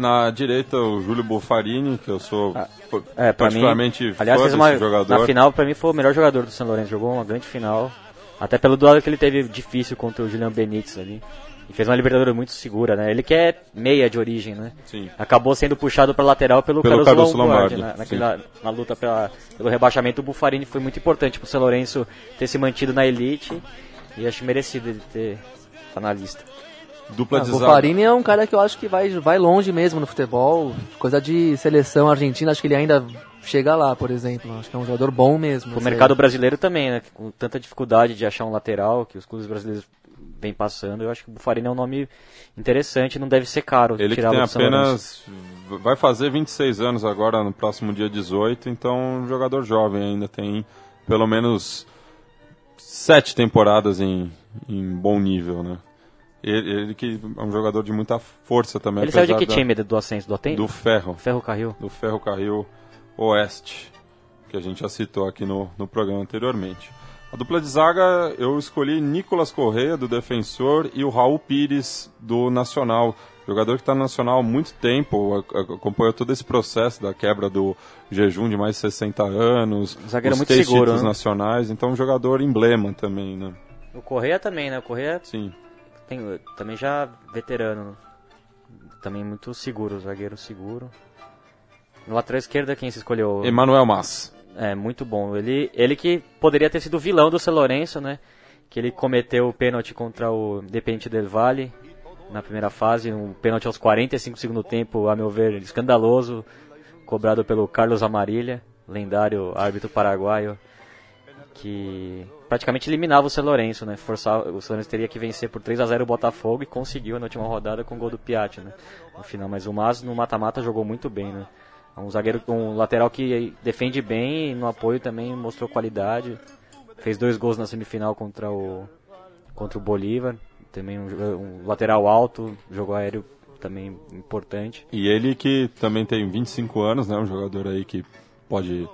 Na direita, o Júlio Buffarini, que eu sou pô, É, pra mim, particularmente aliás, fã uma, jogador. na final, pra mim, foi o melhor jogador do San Lourenço. Jogou uma grande final. Até pelo duelo que ele teve difícil contra o Julian Benítez ali. E fez uma Libertadores muito segura, né? Ele que é meia de origem, né? Sim. Acabou sendo puxado para lateral pelo, Pelo Caruso Caruso Lombardi, Lombardi, na, naquela- na luta pela- pelo rebaixamento. O Buffarini foi muito importante pro São Lourenço ter se mantido na elite. E acho merecido ele ter tá na lista. Dupla Ah, de o zaga. Farini é um cara que eu acho que vai, vai longe mesmo no futebol. Coisa de seleção argentina, acho que ele ainda chega lá, por exemplo. Acho que é um jogador bom mesmo. O esse mercado aí. brasileiro também, né? Com tanta dificuldade de achar um lateral que os clubes brasileiros vêm passando, eu acho que o Buffarini é um nome interessante, não deve ser caro Ele que tem apenas. Vai fazer 26 anos agora, no próximo dia 18, então um jogador jovem ainda tem pelo menos sete temporadas em, em bom nível, né? Ele, ele que é um jogador de muita força também. Ele saiu de que da- time do Ascenso? Do Aten? Do Ferro, Ferro Carril. do Ferro Carril Oeste, que a gente já citou aqui no, no programa anteriormente. A dupla de zaga eu escolhi Nicolas Correia, do Defensor, e o Raul Pires, do Nacional. Jogador que está no Nacional há muito tempo, acompanhou todo esse processo da quebra do jejum de mais de 60 anos, Zagueiro os muito seguro, títulos né? nacionais, então um jogador emblema também, né? O Correia também, né? O Correia Sim. Também já veterano. Também muito seguro, zagueiro seguro. No lateral esquerda, quem se escolheu? Emanuel Mas. É, muito bom. Ele, ele que poderia ter sido vilão do São Lourenço, né? Que ele cometeu o pênalti contra o Independente del Valle na primeira fase. Um pênalti aos 45 do segundo tempo, a meu ver, escandaloso. Cobrado pelo Carlos Amarilha, lendário árbitro paraguaio. Que praticamente eliminava o São Lourenço, né? Forçava, o São Lourenço teria que vencer por 3 a 0 o Botafogo e conseguiu na última rodada com o gol do Piatti, né? No final, mas o Mas no mata-mata jogou muito bem, né? É um zagueiro, um lateral que defende bem e no apoio também mostrou qualidade. Fez dois gols na semifinal contra o contra o Bolívar. Também um, um lateral alto, jogo aéreo também importante. E ele que também tem 25 anos, né? Um jogador aí que pode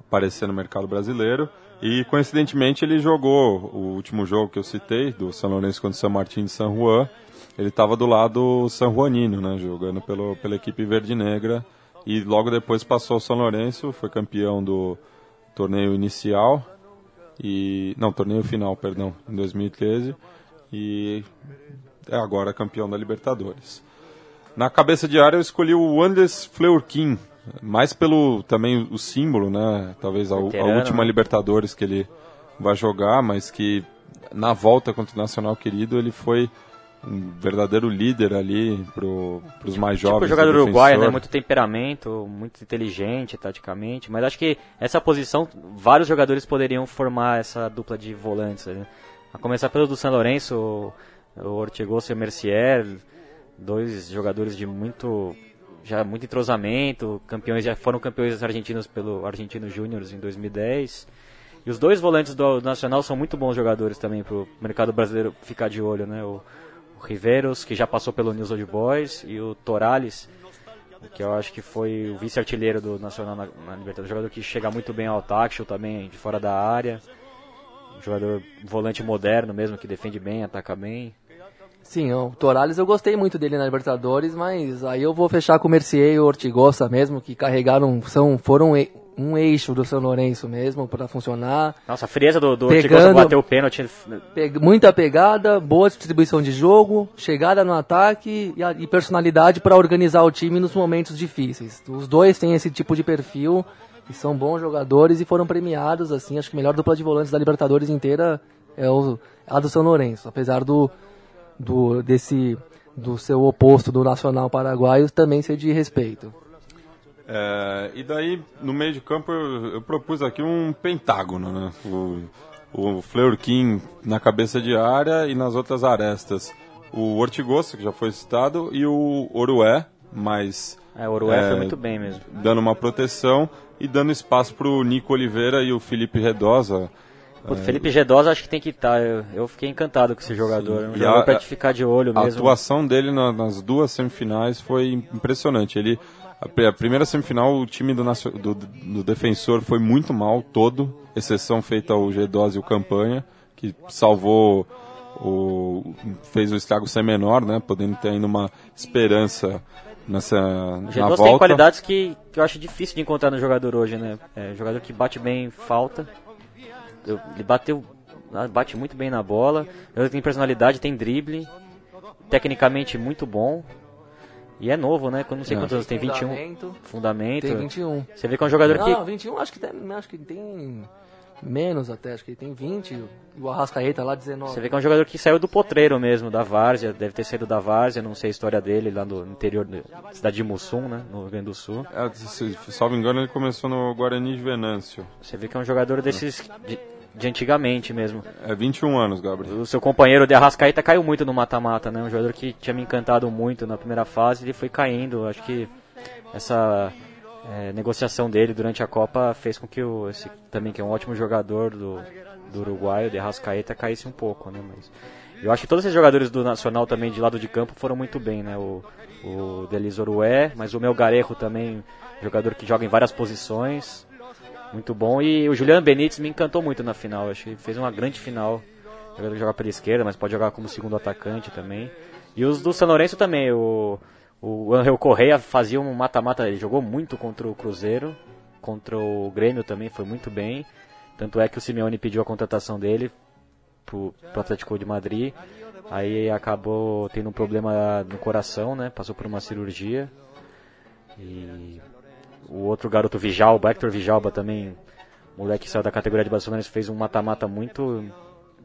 aparecer no mercado brasileiro. E coincidentemente ele jogou o último jogo que eu citei, do São Lourenço contra o São Martin de San Juan. Ele estava do lado São Juanino, né? Jogando pelo, pela equipe verde negra. E logo depois passou o São Lourenço, foi campeão do torneio inicial. E. Não, torneio final, perdão, em 2013. E é agora campeão da Libertadores. Na cabeça de área eu escolhi o Anders Fleurkin, mais pelo também o símbolo, né? Talvez a, a última né? Libertadores que ele vai jogar, mas que na volta contra o Nacional Querido ele foi um verdadeiro líder ali para os mais Tipo jovens. jogador do uruguaio, defensor. né? Muito temperamento, muito inteligente taticamente. Mas acho que essa posição, vários jogadores poderiam formar essa dupla de volantes. né? A começar pelo do São Lourenço, o, o Ortigoso e o Mercier, dois jogadores de muito já muito entrosamento, campeões já foram campeões argentinos pelo Argentino Júnior em 2010. E os dois volantes do Nacional são muito bons jogadores também para o mercado brasileiro ficar de olho, né? O, o Riveiros, que já passou pelo News Old Boys, e o Torales, que eu acho que foi o vice-artilheiro do Nacional na, na Libertadores, jogador que chega muito bem ao ataque, também de fora da área, um jogador volante moderno mesmo, que defende bem, ataca bem. Sim, o Torales eu gostei muito dele na Libertadores, mas aí eu vou fechar com o Mercier e o Ortigosa mesmo, que carregaram, são, foram um eixo do São Lourenço mesmo para funcionar. Nossa, a frieza do, do Pegando- Ortigosa bater o pênalti. Pe- muita pegada, boa distribuição de jogo, chegada no ataque e, a- e personalidade para organizar o time nos momentos difíceis. Os dois têm esse tipo de perfil e são bons jogadores e foram premiados. Assim, acho que a melhor dupla de volantes da Libertadores inteira é o, a do São Lourenço, apesar do, do desse do seu oposto do Nacional Paraguaio também ser de respeito. É, e daí, no meio de campo, eu, eu propus aqui um pentágono, né? O, o Fleurkin na cabeça de área e nas outras arestas. O Ortigosa, que já foi citado, e o Orué, mas É, o Orué É, foi muito bem mesmo. dando uma proteção e dando espaço para o Nico Oliveira e o Felipe Redosa. O Felipe Gedosa acho que tem que estar. Eu, eu fiquei encantado com esse jogador. É um jogador a- te ficar de olho A mesmo. atuação dele na- nas duas semifinais foi impressionante. Ele, a, pri- a primeira semifinal, o time do, do, do defensor foi muito mal, todo, exceção feita ao G12 e o Campanha, que salvou, o, fez o estrago ser menor, né, podendo ter ainda uma esperança nessa O na Gedosa volta. tem qualidades que, que eu acho difícil de encontrar no jogador hoje, né? É, jogador que bate bem falta. Ele bateu ah, bate muito bem na bola, que tem personalidade, tem drible, tecnicamente muito bom. E é novo, né? Não sei quantos anos tem, 21. Fundamento. Tem 21. Você vê que é um jogador que Não, 21 acho que tem, acho que tem menos até, acho que tem 20. E o Arrascaeta lá 19. Você vê que é um jogador que saiu do potreiro mesmo, da Várzea, deve ter saído da Várzea, não sei a história dele, lá no interior da cidade de Mussum, né, no Rio Grande do Sul. É, se, salvo engano, ele começou no Guarani de Venâncio. Você vê que é um jogador desses de, de antigamente mesmo. É 21 anos, Gabriel. O seu companheiro de Arrascaeta caiu muito no mata-mata, né, um jogador que tinha me encantado muito na primeira fase, ele foi caindo, acho que essa é, negociação dele durante a Copa fez com que o, esse também que é um ótimo jogador do, do Uruguai, o de Arrascaeta, caísse um pouco, né, mas... Eu acho que todos esses jogadores do Nacional também de lado de campo foram muito bem, né? O, o Delis Orué, mas o Mel Garejo também, jogador que joga em várias posições, muito bom. E o Juliano Benítez me encantou muito na final, acho que fez uma grande final. Jogador que joga pela esquerda, mas pode jogar como segundo atacante também. E os do São Lourenço também, o, o Angel Correia fazia um mata-mata, ele jogou muito contra o Cruzeiro, contra o Grêmio também, foi muito bem. Tanto é que o Simeone pediu a contratação dele pro, pro Atlético de Madrid. Aí acabou tendo um problema no coração, né? Passou por uma cirurgia. E o outro garoto Vijalba, Hector Vijalba também, moleque que saiu da categoria de Barcelona, fez um mata-mata muito.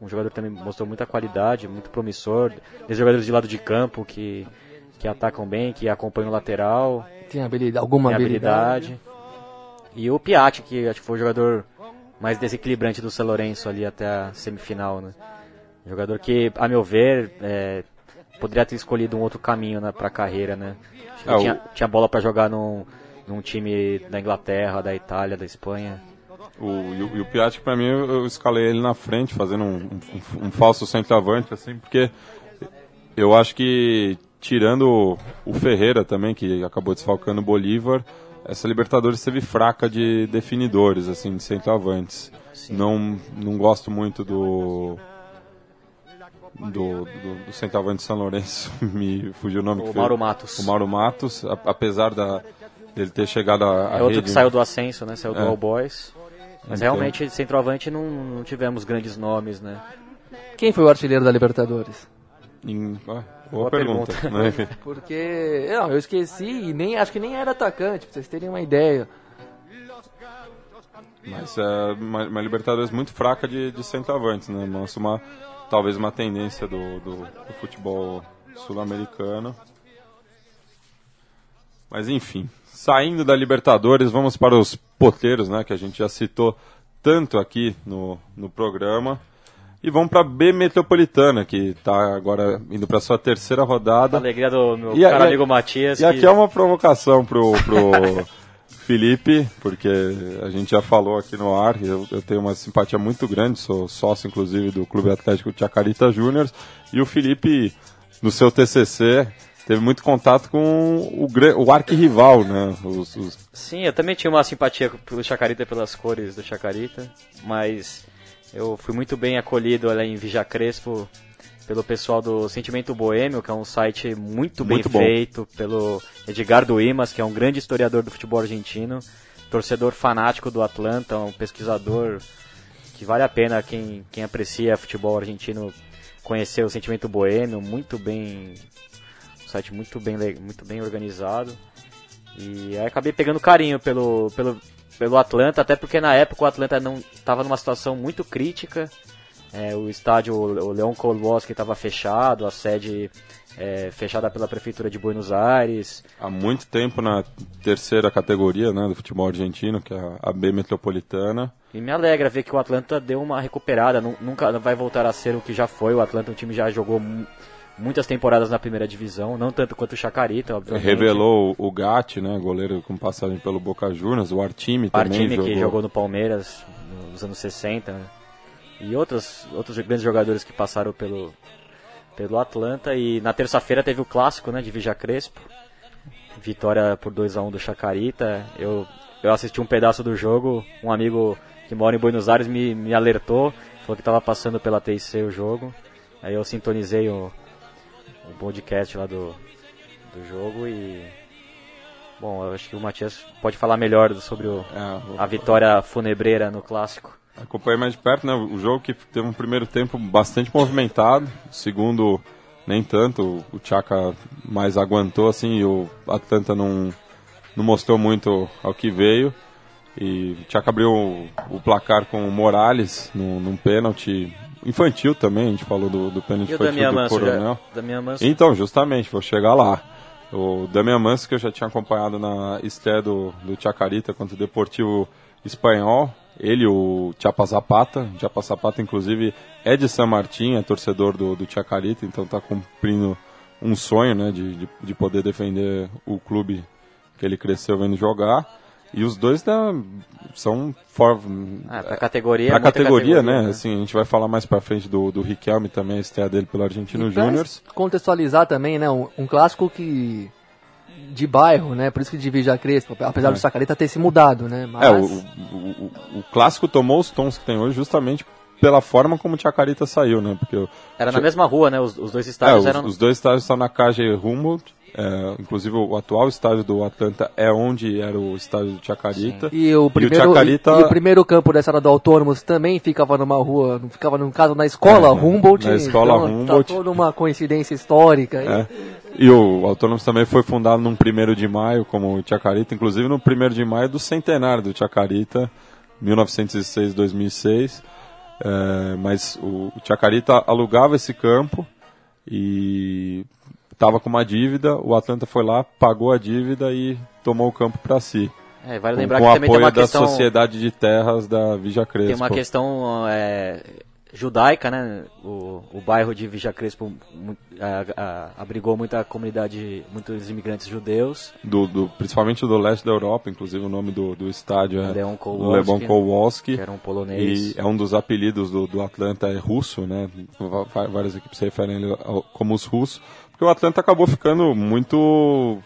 Um jogador que também mostrou muita qualidade, muito promissor. Desses jogadores de lado de campo que, que atacam bem, que acompanham o lateral. Tem habilidade, alguma tem habilidade. habilidade. E o Piatti, que acho que foi o jogador mais desequilibrante do São Lourenço ali até a semifinal, né? Jogador que, a meu ver, é, poderia ter escolhido um outro caminho né, para a carreira, né? Acho que É, o- tinha, tinha bola para jogar num, num time da Inglaterra, da Itália, da Espanha. O, e, o, e o Piatti, pra mim, eu, eu escalei ele na frente, fazendo um, um- um falso centroavante, assim, porque eu acho que, tirando o, Ferreira também, que acabou desfalcando o Bolívar, essa Libertadores teve fraca de definidores, assim, de centroavantes. Não, não gosto muito do. Do, do, do centroavante de São Lourenço, me fugiu o nome. O que foi- Mauro Matos. O Mauro Matos, a- apesar da, dele ter chegado à à É outro rede, que saiu do ascenso, né? Saiu do É. All Boys. Mas Então- realmente, centroavante, não, não tivemos grandes nomes, né? Quem foi o artilheiro da Libertadores? Em- ah, boa, pergunta. né? Porque, não, eu esqueci e nem, acho que nem era atacante, pra vocês terem uma ideia. Mas é uma, uma Libertadores muito fraca de, de centroavantes, né? Mostra uma, talvez uma tendência do, do, do futebol sul-americano. Mas enfim, saindo da Libertadores, vamos para os poteiros, né? Que a gente já citou tanto aqui no, no programa. E vamos para B Metropolitana, que está agora indo para sua terceira rodada. A alegria do meu E a- caro e amigo Matias. E que- aqui é uma provocação pro, pro Felipe, porque a gente já falou aqui no ar, eu, eu tenho uma simpatia muito grande, sou sócio inclusive do Clube Atlético Chacarita Júnior, e o Felipe, no seu TCC, teve muito contato com o, o arquirrival, né? Os, os- Sim, eu também tinha uma simpatia pelo Chacarita e pelas cores do Chacarita, mas eu fui muito bem acolhido lá em Vija Crespo pelo pessoal do Sentimento Boêmio, que é um site muito bem Muito bom. feito, pelo Edgardo Imas, que é um grande historiador do futebol argentino, torcedor fanático do Atlanta, um pesquisador que vale a pena quem, quem aprecia futebol argentino conhecer o Sentimento Boêmio, muito bem um site muito bem muito bem organizado. E aí acabei pegando carinho pelo, pelo, pelo Atlanta, até porque na época o Atlanta não estava numa situação muito crítica. É, o estádio, o Leon Kolboski estava fechado, a sede é, fechada pela Prefeitura de Buenos Aires. há muito tempo na terceira categoria né, do futebol argentino, que é a- B Metropolitana. E me alegra ver que o Atlanta deu uma recuperada, nu- nunca vai voltar a ser o que já foi. O Atlanta, o time já jogou muitas temporadas na primeira divisão, não tanto quanto o Chacarita, obviamente. Revelou o Gatti, né, goleiro com passagem pelo Boca Juniors, o Artime também Partime jogou. que jogou no Palmeiras nos anos 60 né? e outros outros grandes jogadores que passaram pelo pelo Atlanta e na terça-feira teve o clássico né de Vija Crespo vitória por 2 a 1 do Chacarita eu eu assisti um pedaço do jogo um amigo que mora em Buenos Aires me, me alertou falou que estava passando pela TIC o jogo aí eu sintonizei o, o podcast lá do do jogo e bom eu acho que o Matias pode falar melhor sobre o É, o- a vitória funebreira no clássico. Acompanhei mais de perto, né? O jogo que teve um primeiro tempo bastante movimentado, o segundo nem tanto, o Chaka mais aguentou assim e o Atlanta não, não mostrou muito ao que veio. E o Chaka abriu o, o placar com o Morales num, num pênalti infantil também, a gente falou do, do pênalti o infantil Damian do Manso? Coronel. Já, Damian Manso Então, justamente, vou chegar lá. O Damian Manso, que eu já tinha acompanhado na estreia do, do Chacarita contra o Deportivo Espanhol, ele, o Chapa Zapata, Chapa Zapata, inclusive, é de San Martín, é torcedor do, do Chacarita, então está cumprindo um sonho, né, de, de, de poder defender o clube que ele cresceu vendo jogar. E os dois da, são for, Ah, pra categoria. pra muita categoria, né? né? Assim, a gente vai falar mais pra frente do, do Riquelme também, a estreia dele pelo Argentino E pra Júniors. contextualizar também, né? Um, um clássico que de bairro, né? Por isso que divide a Crespo, apesar do Chacarita ter se mudado, né? Mas É, o, o, o, o clássico tomou os tons que tem hoje justamente pela forma como o Chacarita saiu, né? Porque Era na mesma rua, né? Os, os dois é, estádios os, eram. os dois estádios estão na KG Humboldt, é, inclusive o atual estádio do Atlanta é onde era o estádio do Chacarita. E o primeiro, Chacarita- e, e o primeiro campo dessa era do Autônomos também ficava numa rua, não ficava no caso na escola É, Humboldt. na escola então, Humboldt. Tá toda uma coincidência histórica. É. E o Autônomos também foi fundado num 1 de maio, como o Chacarita, inclusive no 1 de maio do centenário do Chacarita, 1906-2006. É, mas o, o Chacarita alugava esse campo e estava com uma dívida. O Atlanta foi lá, pagou a dívida e tomou o campo para si. É, vale Com, lembrar com que o também tem apoio uma da questão. Sociedade de Terras da Vija Crespo. Tem uma questão é, judaica, né? O, o bairro de Vija Crespo a- a- abrigou muita comunidade, muitos imigrantes judeus. do, do- principalmente do leste da Europa, inclusive o nome do, do estádio é Leon Kowalski, Leon Kowalski. que era um polonês. E é um dos apelidos do, do Atlanta é russo, né? Várias equipes se referem como os russos, porque o Atlanta acabou ficando muito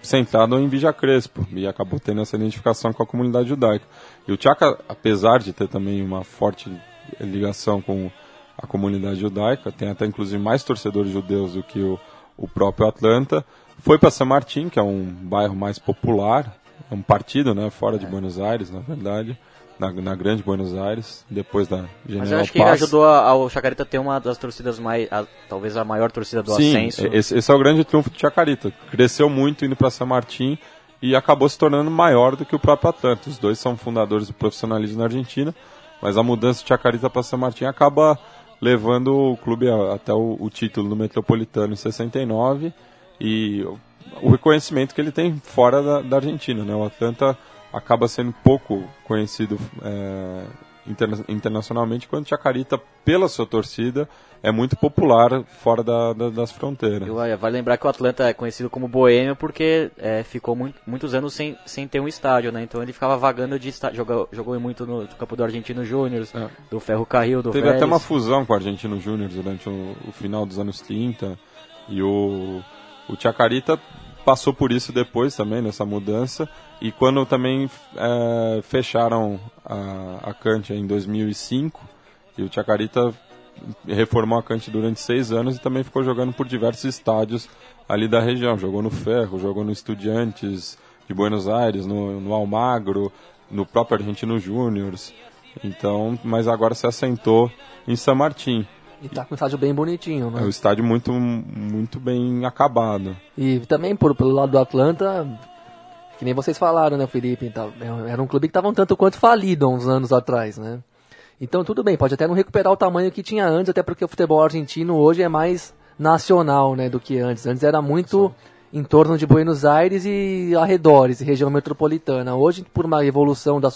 centrado em Vija Crespo e acabou tendo essa identificação com a comunidade judaica. E o Chaka, apesar de ter também uma forte ligação com a comunidade judaica, tem até inclusive mais torcedores judeus do que o, o próprio Atlanta, foi para San Martín, que é um bairro mais popular, é um partido, né, fora de Buenos Aires, na verdade, na, na grande Buenos Aires, depois da General Mas eu acho que Paz. ajudou a- ao Chacarita a ter uma das torcidas mais. a- talvez a maior torcida do Sim, ascenso. esse, esse é o grande triunfo do Chacarita. Cresceu muito indo para San Martín e acabou se tornando maior do que o próprio Atlanta. Os dois são fundadores do profissionalismo na Argentina, mas a mudança de Chacarita para San Martín acaba levando o clube a- até o, o título no Metropolitano em 69 e o, o reconhecimento que ele tem fora da, da Argentina. Né? O Atlanta acaba sendo pouco conhecido é, interna- internacionalmente, enquanto o Chacarita, pela sua torcida, é muito popular fora da- da- das fronteiras. É, vale lembrar que o Atlanta é conhecido como boêmio porque é, ficou muito- muitos anos sem, sem ter um estádio, né? Então ele ficava vagando de estádio. Jogou, jogou muito no campo do Argentino Júnior, É. do Ferro Carril, do Teve Vélez. até uma fusão com o Argentino Júnior durante o, o final dos anos 30 e o, o Chacarita passou por isso depois também, nessa mudança. E quando também é, fecharam a, a Cante em 2005, e o Chacarita reformou a Cante durante seis anos e também ficou jogando por diversos estádios ali da região. Jogou no Ferro, jogou no Estudiantes de Buenos Aires, no, no Almagro, no próprio Argentino Júnior. Então, mas agora se assentou em San Martín. E tá com um estádio bem bonitinho, É né? um estádio muito, muito bem acabado. E também por, pelo lado do Atlanta, que nem vocês falaram, né, Felipe? Então, era um clube que estava um tanto quanto falido há uns anos atrás, né? Então tudo bem, pode até não recuperar o tamanho que tinha antes, até porque o futebol argentino hoje é mais nacional, né, do que antes. Antes era muito em torno de Buenos Aires e arredores, e região metropolitana. Hoje, por uma evolução da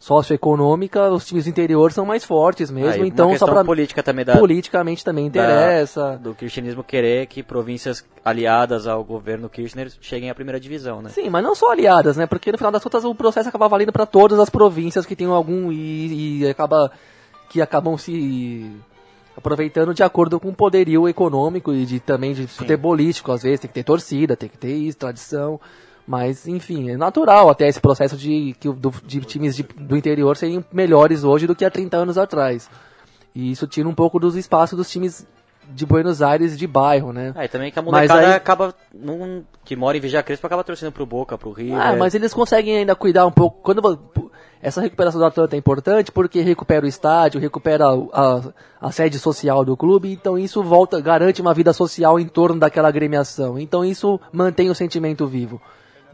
socioeconômica, os times do interior são mais fortes mesmo, uma então só pra política também da, politicamente também interessa. do cristianismo querer que províncias aliadas ao governo Kirchner cheguem à primeira divisão, né? Sim, mas não só aliadas, né? Porque no final das contas o processo acaba valendo para todas as províncias que tenham algum e, e acaba que acabam se aproveitando de acordo com o poderio econômico e de também de futebolístico, às vezes tem que ter torcida, tem que ter isso, tradição. Mas, enfim, é natural até esse processo de, que, do, de times de- do interior serem melhores hoje do que há 30 anos atrás. E isso tira um pouco dos espaços dos times de Buenos Aires de bairro, né? Ah, e também que a Mas molecada aí- acaba, num, que mora em Vija Crespo, acaba torcendo pro Boca, pro Rio. Ah, mas eles conseguem ainda cuidar um pouco. Quando essa recuperação do Atlanta é importante porque recupera o estádio, recupera a, a, sede social do clube, então isso volta, garante uma vida social em torno daquela agremiação. Então isso mantém o sentimento vivo.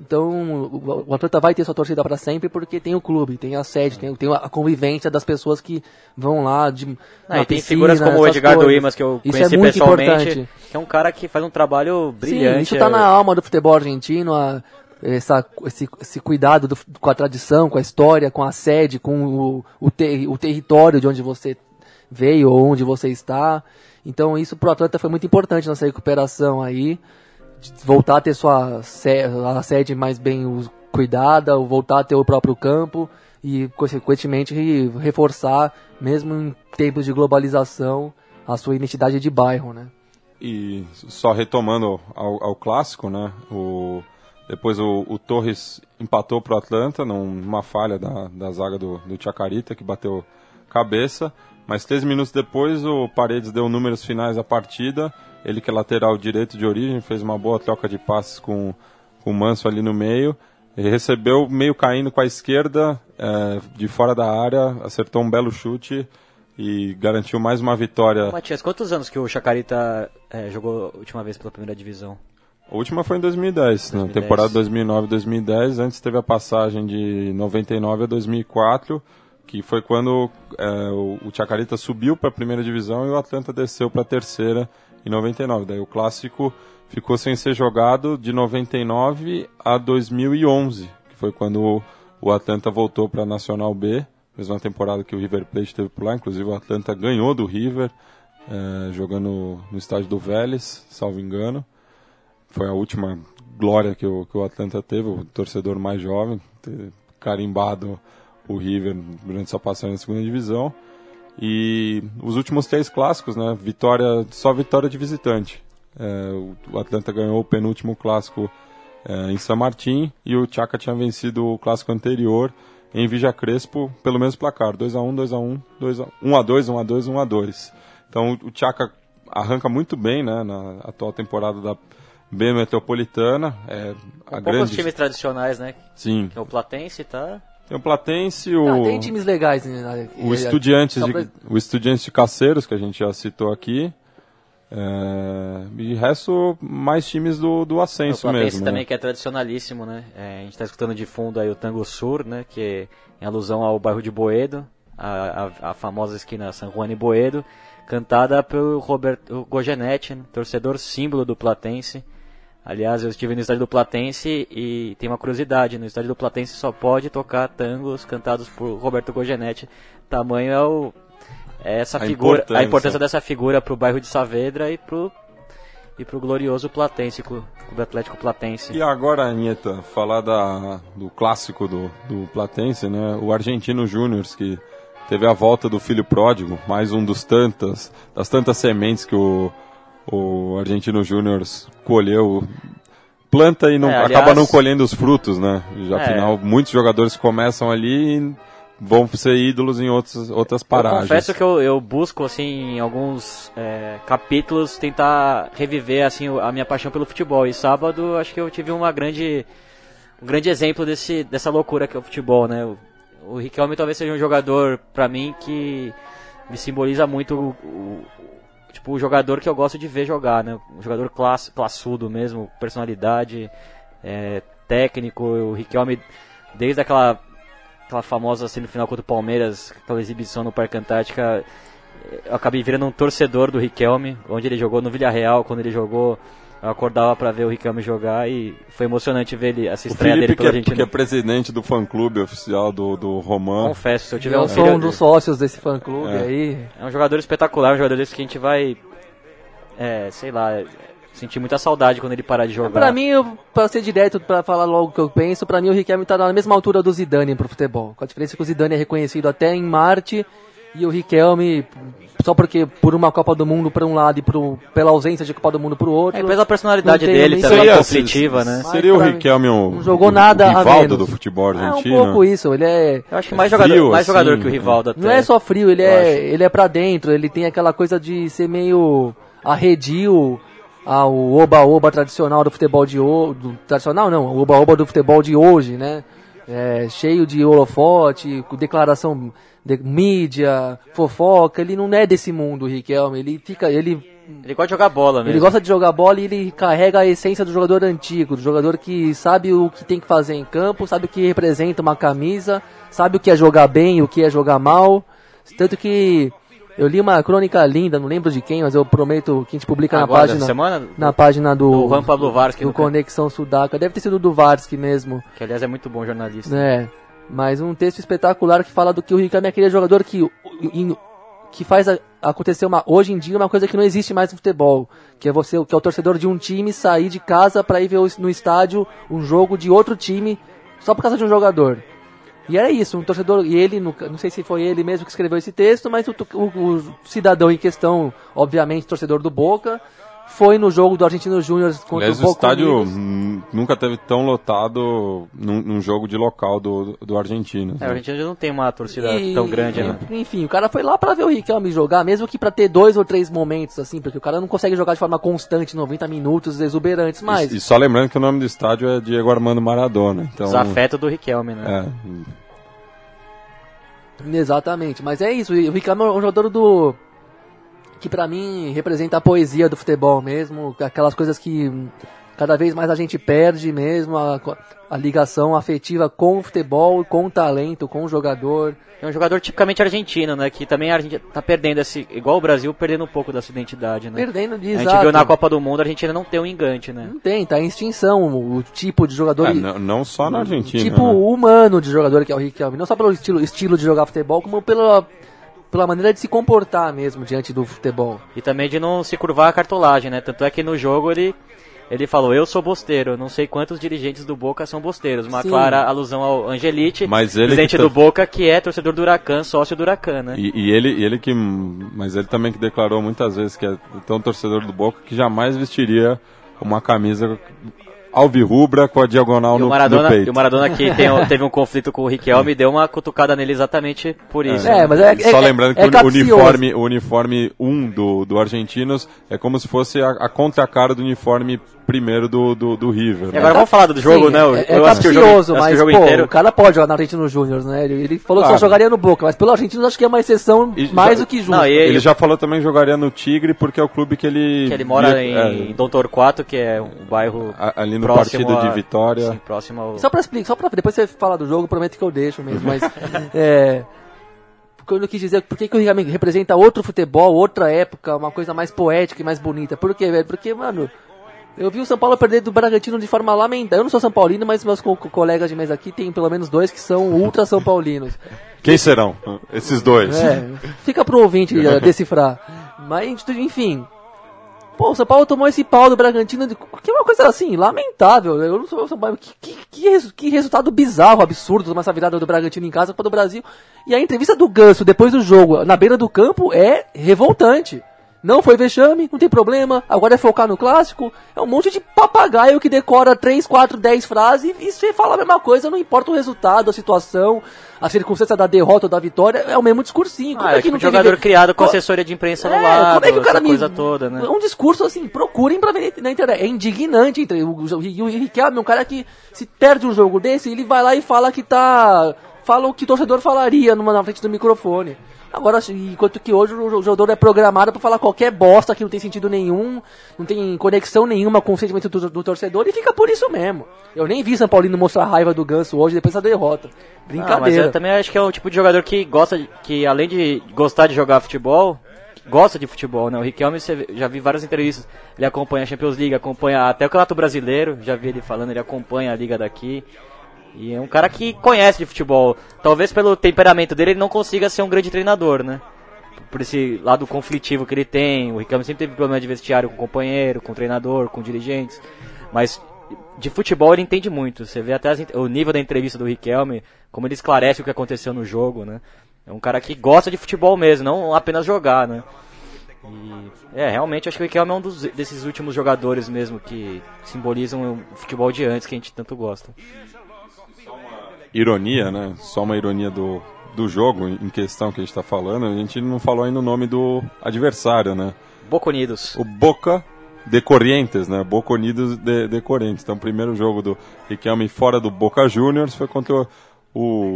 Então o Atlanta vai ter sua torcida para sempre porque tem o clube, tem a sede, tem, tem a convivência das pessoas que vão lá de ah, tem figuras como o Edgar Duimas que eu isso conheci é muito pessoalmente, importante. que é um cara que faz um trabalho brilhante. Sim, isso está é... na alma do futebol argentino, a, essa, esse, esse cuidado do, com a tradição, com a história, com a sede, com o, o, ter, o território de onde você veio ou onde você está. Então isso para o Atlanta foi muito importante nessa recuperação aí, voltar a ter sua a sede mais bem cuidada, voltar a ter o próprio campo e consequentemente reforçar, mesmo em tempos de globalização, a sua identidade de bairro, né? E só retomando ao, ao clássico, né? O depois o, o Torres empatou para o Atlanta numa falha da, da zaga do, do Chacarita, que bateu cabeça. Mas três minutos depois o Paredes deu números finais da partida. Ele que é lateral direito de origem, fez uma boa troca de passes com, com o Manso ali no meio. Ele recebeu meio caindo com a esquerda, é, de fora da área, acertou um belo chute e garantiu mais uma vitória. Matias, quantos anos que o Chacarita é, jogou a última vez pela primeira divisão? A última foi em 2010, 2010. na temporada 2009-2010. Antes teve a passagem de 99 a 2004, que foi quando é, o, o Chacarita subiu para a primeira divisão e o Atlanta desceu para a terceira em 99. Daí o clássico ficou sem ser jogado de 99 a 2011, que foi quando o, Atlanta voltou para a Nacional B, mesma temporada que o River Plate teve por lá. Inclusive o Atlanta ganhou do River, é, jogando no estádio do Vélez, salvo engano foi a última glória que o, que o Atlanta teve, o torcedor mais jovem, ter carimbado o River durante sua passagem na segunda divisão. E os últimos três clássicos, né? Vitória, só vitória de visitante. É, o Atlanta ganhou o penúltimo clássico é, em San Martín e o Chaca tinha vencido o clássico anterior em Vija Crespo pelo mesmo placar, 2 a 1, 2 a 1, 2 a 1 a 2, 1 a 2, 1 a 2. Então o Chaca arranca muito bem, né, na atual temporada da B Metropolitana. É a grande... times tradicionais, né? Sim. o Platense tá. Tem o Platense, o. Ah, tem times legais, né? O Estudiantes, de, pra... o Estudiantes de Caceiros, que a gente já citou aqui. É, e resto, mais times do, do ascenso o mesmo. também né? que é tradicionalíssimo, né? É, a gente está escutando de fundo aí o Tango Sur, né? Que é em alusão ao bairro de Boedo, a, a, a famosa esquina San Juan e Boedo, cantada pelo Roberto Gogenetti, né? torcedor símbolo do Platense. Aliás, eu estive no estádio do Platense e tem uma curiosidade, no estádio do Platense só pode tocar tangos cantados por Roberto Gogenetti. Tamanho é o é essa a figura, importância. a importância dessa figura para o bairro de Saavedra e pro e pro glorioso Platense, Clube Atlético Platense. E agora, Anieta, falar da, do clássico do, do Platense, né? O Argentino Júnior, que teve a volta do filho pródigo, mais um dos tantas, das tantas sementes que o o Argentino Júnior colheu planta e não é, aliás, acaba não colhendo os frutos, né? Já é. afinal muitos jogadores começam ali e vão ser ídolos em outros, outras paragens. Eu confesso que eu, eu busco assim em alguns é, capítulos tentar reviver assim a minha paixão pelo futebol e sábado acho que eu tive uma grande um grande exemplo desse dessa loucura que é o futebol, né? O, o Riquelme talvez seja um jogador para mim que me simboliza muito o, o, tipo, o jogador que eu gosto de ver jogar, né? Um jogador class, classudo mesmo, personalidade, é, técnico. O Riquelme, desde aquela, aquela famosa semifinal contra o Palmeiras, aquela exibição no Parque Antártica, eu acabei virando um torcedor do Riquelme, onde ele jogou no Villarreal, quando ele jogou eu acordava para ver o Riquelme jogar e foi emocionante ver ele, essa estreia dele pela é, Argentina. que é presidente do fã-clube oficial do, do Román. Confesso, se eu tiver eu um sou um dos sócios desse fã-clube é. aí. É um jogador espetacular, um jogador desse que a gente vai, é, sei lá, sentir muita saudade quando ele parar de jogar. Pra mim, eu, pra ser direto, pra falar logo o que eu penso, pra mim o Riquelme tá na mesma altura do Zidane pro futebol. Com a diferença que o Zidane é reconhecido até em Marte e o Riquelme, só porque por uma Copa do Mundo para um lado e pro, pela ausência de Copa do Mundo para o outro. É, pela personalidade dele também, seria, conflitiva, né? Seria o Riquelme um, não jogou nada o Rivaldo do futebol argentino? É um pouco isso, ele é... Eu acho que mais, é jogador, frio, mais jogador assim, que o Rivaldo até. Não é só frio, ele é, ele é pra dentro, ele tem aquela coisa de ser meio arredio ao oba-oba tradicional do futebol de hoje, tradicional não, o oba-oba do futebol de hoje, né? É, cheio de holofote, com declaração de mídia, fofoca. Ele não é desse mundo, o Riquelme. Ele fica, ele Ele gosta de jogar bola mesmo. ele gosta de jogar bola e ele carrega a essência do jogador antigo, do jogador que sabe o que tem que fazer em campo, sabe o que representa uma camisa, sabe o que é jogar bem e o que é jogar mal. Tanto que eu li uma crônica linda, não lembro de quem, mas eu prometo que a gente publica Agora, na página semana, na página do, do Juan Pablo Varsky, do Conexão Sudaca. Deve ter sido do Varsky mesmo. que aliás é muito bom jornalista. É, mas um texto espetacular que fala do que o Riquelme é aquele jogador que, que faz a- acontecer uma, hoje em dia uma coisa que não existe mais no futebol, que é você, que é o torcedor de um time sair de casa para ir ver no estádio um jogo de outro time só por causa de um jogador. E era isso, um torcedor, e ele, não sei se foi ele mesmo que escreveu esse texto, mas o, o- o cidadão em questão, obviamente torcedor do Boca, foi no jogo do Argentino Júnior contra Aliás, o o Boca estádio Unidos. nunca teve tão lotado num, num jogo de local do, do Argentino. É, a Argentina não tem uma torcida E- tão grande, né? Enfim, o cara foi lá pra ver o Riquelme jogar, mesmo que pra ter dois ou três momentos, assim, porque o cara não consegue jogar de forma constante, 90 minutos, exuberantes, mas... E, e só lembrando que o nome do estádio é Diego Armando Maradona. Então, Desafeto do Riquelme, né? é, Exatamente, mas é isso, o Riquelme é um jogador do... Que pra mim representa a poesia do futebol mesmo, aquelas coisas que cada vez mais a gente perde mesmo, a, a ligação afetiva com o futebol, com o talento, com o jogador. É um jogador tipicamente argentino, né? Que também a Argentina tá perdendo esse. Igual o Brasil, perdendo um pouco da sua identidade, né? Perdendo de A gente exato. viu na Copa do Mundo, a Argentina não tem um engante, né? Não tem, tá em extinção o, o tipo de jogador. é, não, não só na Argentina. tipo né? humano de jogador que é o Riquelme. Não só pelo estilo, estilo de jogar futebol, como pela, pela maneira de se comportar mesmo diante do futebol. E também de não se curvar a cartolagem, né? Tanto é que no jogo ele. Ele falou, eu sou bosteiro, não sei quantos dirigentes do Boca são bosteiros. Uma Sim. clara alusão ao Angelite, Mas ele presidente tá- do Boca, que é torcedor do Huracan, sócio do Huracan, né? E, e ele, ele que. Mas ele também que declarou muitas vezes que é tão torcedor do Boca que jamais vestiria uma camisa alvirrubra com a diagonal E no, Maradona, no peito. e o Maradona que tem, teve um conflito com o Riquelme deu uma cutucada nele exatamente por isso. É, né? mas é, Só é- lembrando que é o uniforme, o uniforme 1 do, do Argentinos é como se fosse a, a contracara do uniforme primeiro do, do, do River. Né? agora vamos falar do jogo, Sim, né? Eu, É, é eu assisti o jogo, mas o pô, inteiro. o cara pode jogar na Argentino Júnior, né? Ele, ele falou que Claro. só jogaria no Boca, mas pelo Argentino acho que é uma exceção E mais já- do que justa. Não, e- Ele já falou também que jogaria no Tigre porque é o clube que ele. Que ele mora via- em é, Dom Torquato, que é um bairro a- ali no partido de a- Vitória. Sim, próximo ao... Só pra explicar, só pra depois você fala do jogo, prometo que eu deixo mesmo, mas é, quando eu quis dizer por que, que o Riquelme representa outro futebol, outra época, uma coisa mais poética e mais bonita. Por quê, velho? Porque, mano, eu vi o São Paulo perder do Bragantino de forma lamentável. Eu não sou São Paulino, mas meus co colegas de mesa aqui tem pelo menos dois que são ultra São Paulinos. Quem serão? Esses dois. É, fica pro ouvinte eh, decifrar. Mas, enfim. Pô, o São Paulo tomou esse pau do Bragantino, de- que é uma coisa assim, lamentável. Eu não sou o São Paulo. Que, que, que, que resultado bizarro, absurdo, tomar essa virada do Bragantino em casa para do Brasil. E a entrevista do Ganso depois do jogo, na beira do campo, é revoltante. Não foi vexame, não tem problema, agora é focar no clássico. É um monte de papagaio que decora 3, 4, 10 frases e você fala a mesma coisa, não importa o resultado, a situação, a circunstância da derrota ou da vitória, é o mesmo discursinho. Como Ah, é é que tipo teve jogador criado com Co- assessoria de imprensa no é, lado, como é que o cara essa me... coisa toda, né? Um discurso assim, procurem pra ver na internet. É indignante. entre- O, o, o Riquelme é um cara que se perde um jogo desse, ele vai lá e fala que tá... Fala o que o torcedor falaria numa, na frente do microfone. Agora, enquanto que hoje o jogador é programado pra falar qualquer bosta que não tem sentido nenhum, não tem conexão nenhuma com o sentimento do, do torcedor e fica por isso mesmo. Eu nem vi São Paulino mostrar raiva do Ganso hoje depois da derrota. Ah, mas Brincadeira. eu também acho que é um tipo de jogador que gosta, de- que além de gostar de jogar futebol, gosta de futebol, né? O Riquelme, você já vi várias entrevistas, ele acompanha a Champions League, acompanha até o Campeonato Brasileiro, já vi ele falando, ele acompanha a liga daqui. E é um cara que conhece de futebol. Talvez pelo temperamento dele ele não consiga ser um grande treinador, né? Por esse lado conflitivo que ele tem. O Riquelme sempre teve problema de vestiário com companheiro, com treinador, com dirigentes. Mas de futebol ele entende muito. Você vê até as o nível da entrevista do Riquelme, como ele esclarece o que aconteceu no jogo, né? É um cara que gosta de futebol mesmo, não apenas jogar, né? E, é, realmente acho que o Riquelme é um dos, desses últimos jogadores mesmo que simbolizam o futebol de antes que a gente tanto gosta. Ironia, né? Só uma ironia do, do jogo em questão que a gente tá falando. A gente não falou ainda o nome do adversário, né? Boca Unidos. O Boca de Corrientes, né? Boca Unidos de, de Corrientes. Então, o primeiro jogo do Riquelme fora do Boca Juniors foi contra o,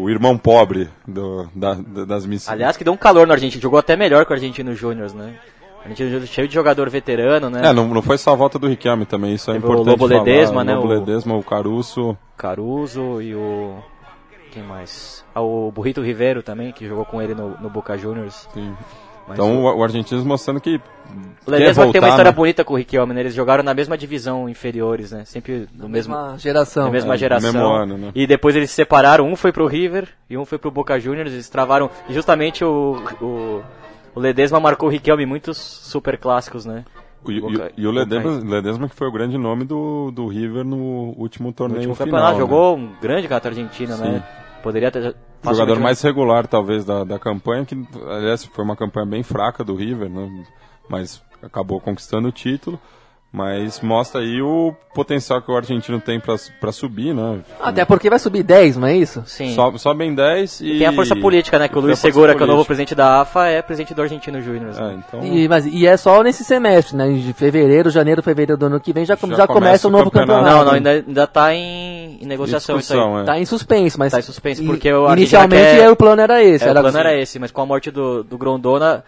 o irmão pobre do, da, da- das missões. Aliás, que deu um calor no Argentina. Jogou até melhor que o Argentino Júnior, né? O Argentino cheio de jogador veterano, né? É, não, não foi só a volta do Riquelme também, isso é Teve o importante Lobo falar. Ledesma, né, O Lobo o- Ledesma, o Caruso. Caruso e o. Quem mais? Ah, o Burrito Rivero também, que jogou com ele no, no Boca Juniors. sim. Mas Então, o, o argentino mostrando que O voltar, tem uma história né? bonita com o Riquelme, né? Eles jogaram na mesma divisão inferiores, né? Sempre no mesmo, Mesma geração. na mesma É, geração. mesmo ano, né? E depois eles se separaram, um foi pro River e um foi pro Boca Juniors, eles travaram. E justamente o, o, o Ledesma marcou o Riquelme em muitos super clássicos, né? E, e- Boca- e o Ledesma, Ledesma que foi o grande nome do, do River no último No torneio último final. campeonato né? jogou um grande gato argentino, Sim. né? Poderia ter. Jogador mais regular, talvez, da, da campanha, que, aliás, foi uma campanha bem fraca do River, né? Mas acabou conquistando o título. Mas mostra aí o potencial que o argentino tem pra pra subir, né? Até porque vai subir 10, não é isso? Sim. Sobe, sobe em 10 e... E tem a força política, né? Que o e Luiz Segura, que é o novo política. presidente da AFA, é presidente do Argentino Júnior. É, então... E, mas, e é só nesse semestre, né? De fevereiro, janeiro, fevereiro do ano que vem já, já, Já começa, começa o novo campeonato. campeonato. Não, não, ainda, ainda tá em, em negociação isso aí. é. Tá em suspenso, mas. Tá em suspenso, porque o Argentina Inicialmente quer- é, o plano era esse. É, era o plano era esse, mas com a morte do, do Grondona,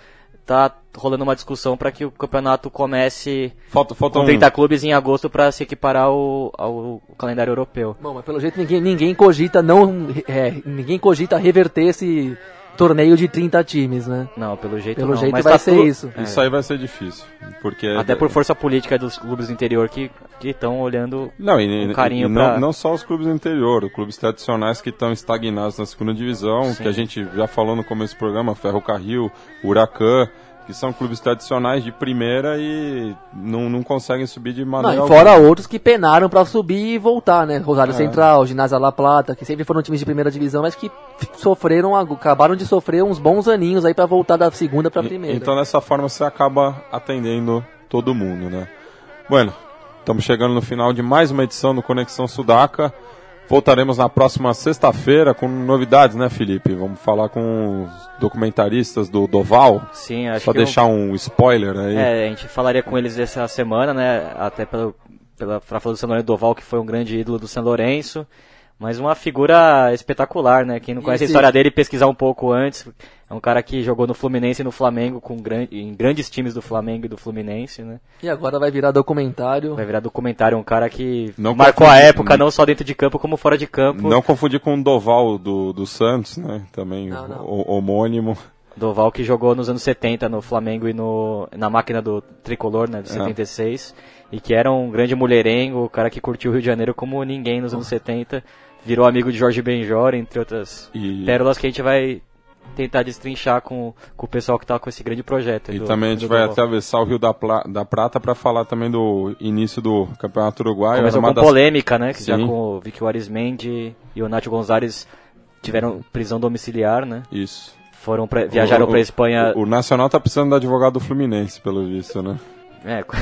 tá rolando uma discussão para que o campeonato comece Falta, falta com um... 30 clubes em agosto para se equiparar ao, ao calendário europeu. Bom, mas pelo jeito ninguém, ninguém cogita não. é, ninguém cogita reverter esse torneio de 30 times, né? Não, pelo jeito Pelo não. jeito mas vai tá ser tu- isso. Isso aí vai ser difícil. Porque... Até por força política dos clubes do interior que estão olhando Não, e, um carinho e pra- não, não só os clubes do interior, os clubes tradicionais que estão estagnados na segunda divisão, Sim. que a gente já falou no começo do programa, Ferro Carril, Huracan, que são clubes tradicionais de primeira e não, não conseguem subir de Não, maneira e alguma. fora outros que penaram pra subir e voltar, né? É. Rosário Central, Ginásio La Plata, que sempre foram times de primeira divisão, mas que sofreram, acabaram de sofrer uns bons aninhos aí pra voltar da segunda pra E- primeira. Então dessa forma você acaba atendendo todo mundo, né? Bueno, estamos chegando no final de mais uma edição do Conexão Sudaca. Voltaremos na próxima sexta-feira com novidades, né, Felipe? Vamos falar com os documentaristas do Doval. Sim, acho Só que eu- deixar um spoiler aí. É, a gente falaria com eles essa semana, né? Até pelo, pela pra falar do Lourenço Doval, que foi um grande ídolo do São Lourenço. Mas uma figura espetacular, né? Quem não conhece a Esse- história dele, pesquisar um pouco antes. É um cara que jogou no Fluminense e no Flamengo, com gran... em grandes times do Flamengo e do Fluminense, né? E agora vai virar documentário. Vai virar documentário, um cara que Não marcou a época, não só dentro de campo, como fora de campo. Não confundir com o Doval do, do Santos, né? Também Não, não. o- homônimo. Doval que jogou nos anos 70 no Flamengo e no, na máquina do tricolor, né, de É. 76, e que era um grande mulherengo, o cara que curtiu o Rio de Janeiro como ninguém nos anos 70, virou amigo de Jorge Benjor, entre outras E, pérolas que a gente vai tentar destrinchar com, com o pessoal que tá com esse grande projeto. e do- também a gente vai atravessar o Rio da, Pla- da Prata para falar também do início do Campeonato. Começou Era uma com das- polêmica, né, que já com o Vicky Arismendi e o Nacho Gonzalez tiveram prisão domiciliar, né, Isso. foram pra, viajaram para Espanha... O, o Nacional tá precisando do advogado do Fluminense, pelo visto, né? É.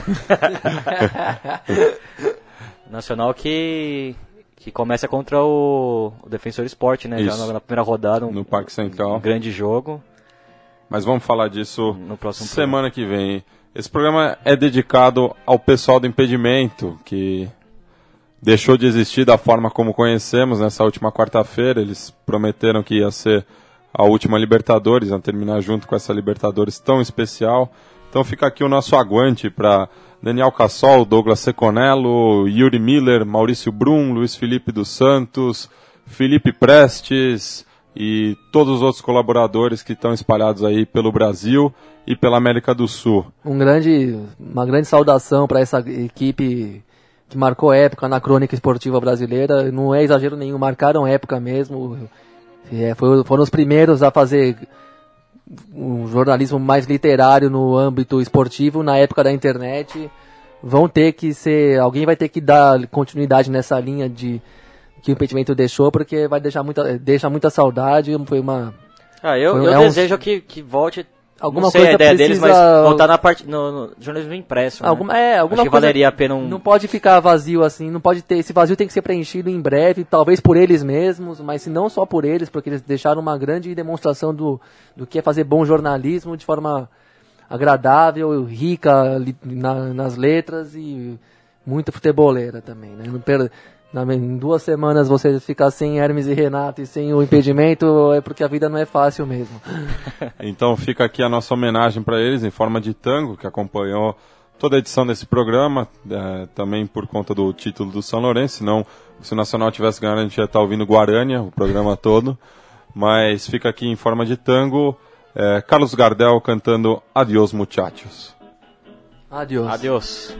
Nacional que que começa contra o, o Defensor Sport, né? Já Isso. na, na primeira rodada, um, No Parque Central. um grande jogo Mas vamos falar disso no próximo semana que vem. Esse programa é dedicado ao pessoal do impedimento, que deixou de existir da forma como conhecemos nessa última quarta-feira. Eles prometeram que ia ser a última Libertadores, a terminar junto com essa Libertadores tão especial. Então fica aqui o nosso aguante para Daniel Cassol, Douglas Seconello, Yuri Miller, Maurício Brum, Luiz Felipe dos Santos, Felipe Prestes e todos os outros colaboradores que estão espalhados aí pelo Brasil e pela América do Sul. Um grande, uma grande saudação para essa equipe que marcou época na crônica esportiva brasileira. Não é exagero nenhum, marcaram época mesmo. É, foram os primeiros a fazer um jornalismo mais literário no âmbito esportivo na época da internet. Vão ter que ser, alguém vai ter que dar continuidade nessa linha de que o impedimento deixou, porque vai deixar muita, deixa muita saudade. Foi uma Ah, eu, eu é um- desejo que, que volte. Alguma não sei coisa a ideia deles, mas precisa- voltar na parte no, no jornalismo impresso. né? Alguma, é, alguma Acho que coisa valeria a pena um. Não pode ficar vazio assim, não pode ter. Esse vazio tem que ser preenchido em breve, talvez por eles mesmos, mas se não só por eles, porque eles deixaram uma grande demonstração do, do que é fazer bom jornalismo de forma agradável, rica li- na- nas letras e muito futeboleira também, né? Não per- na- em duas semanas você ficar sem Hermes e Renato e sem o impedimento é porque a vida não é fácil mesmo. Então fica aqui a nossa homenagem para eles em forma de tango, que acompanhou toda a edição desse programa, eh, também por conta do título do São Lourenço, senão se o Nacional tivesse ganhado a gente ia estar ouvindo Guarânia, o programa todo, mas fica aqui em forma de tango, eh, Carlos Gardel cantando Adiós Muchachos. Adiós. Adiós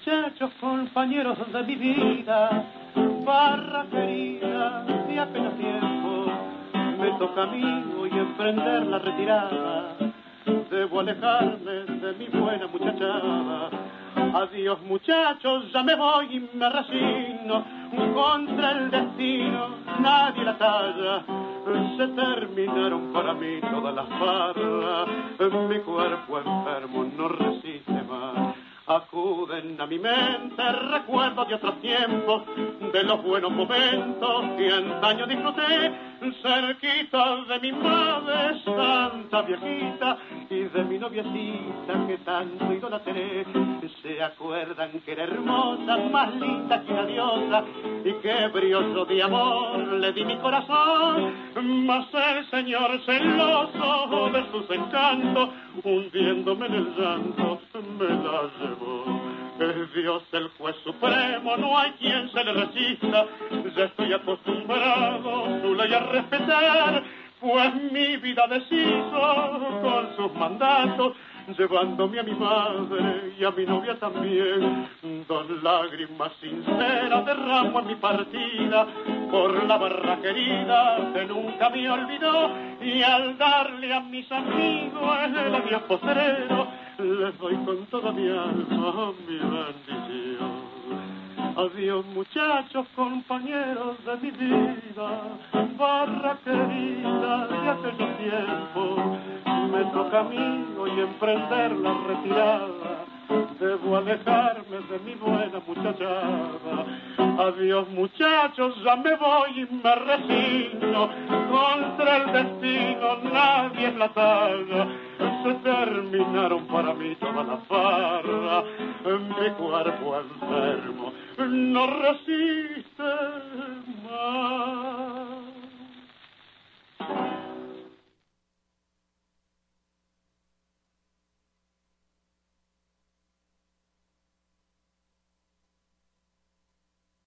muchachos, compañeros de mi vida, barra querida de apenas tiempo. Me toca a mí hoy emprender la retirada, debo alejarme de mi buena muchachada. Adiós muchachos, ya me voy y me resigno, contra el destino nadie la talla. Se terminaron para mí todas las barras, mi cuerpo enfermo no resiste. Acuden a mi mente recuerdos de otros tiempos, de los buenos momentos que antaño disfruté, cerquita de mi madre santa viejita y de mi noviecita que tanto idolatré. Se acuerdan que era hermosa, más linda que una diosa, y que brioso de amor le di mi corazón, mas el señor celoso de sus encantos, hundiéndome en el llanto, me la llevó. Es Dios el juez supremo, no hay quien se le resista. Ya estoy acostumbrado su ley a respetar, pues mi vida deshizo con sus mandatos, llevándome a mi madre y a mi novia también. Dos lágrimas sinceras derramo en mi partida por la barra querida que nunca me olvidó y al darle a mis amigos el adiós postrero les doy con toda mi alma mi bendición. Adiós muchachos, compañeros de mi vida, barra querida de aquellos tiempos. Me toca a mí hoy emprender la retirada, debo alejarme de mi buena muchachada. Adiós muchachos, ya me voy y me resigno, contra el destino nadie es la talla. Se terminaron para mí todas las barras, mi cuerpo enfermo no resiste más.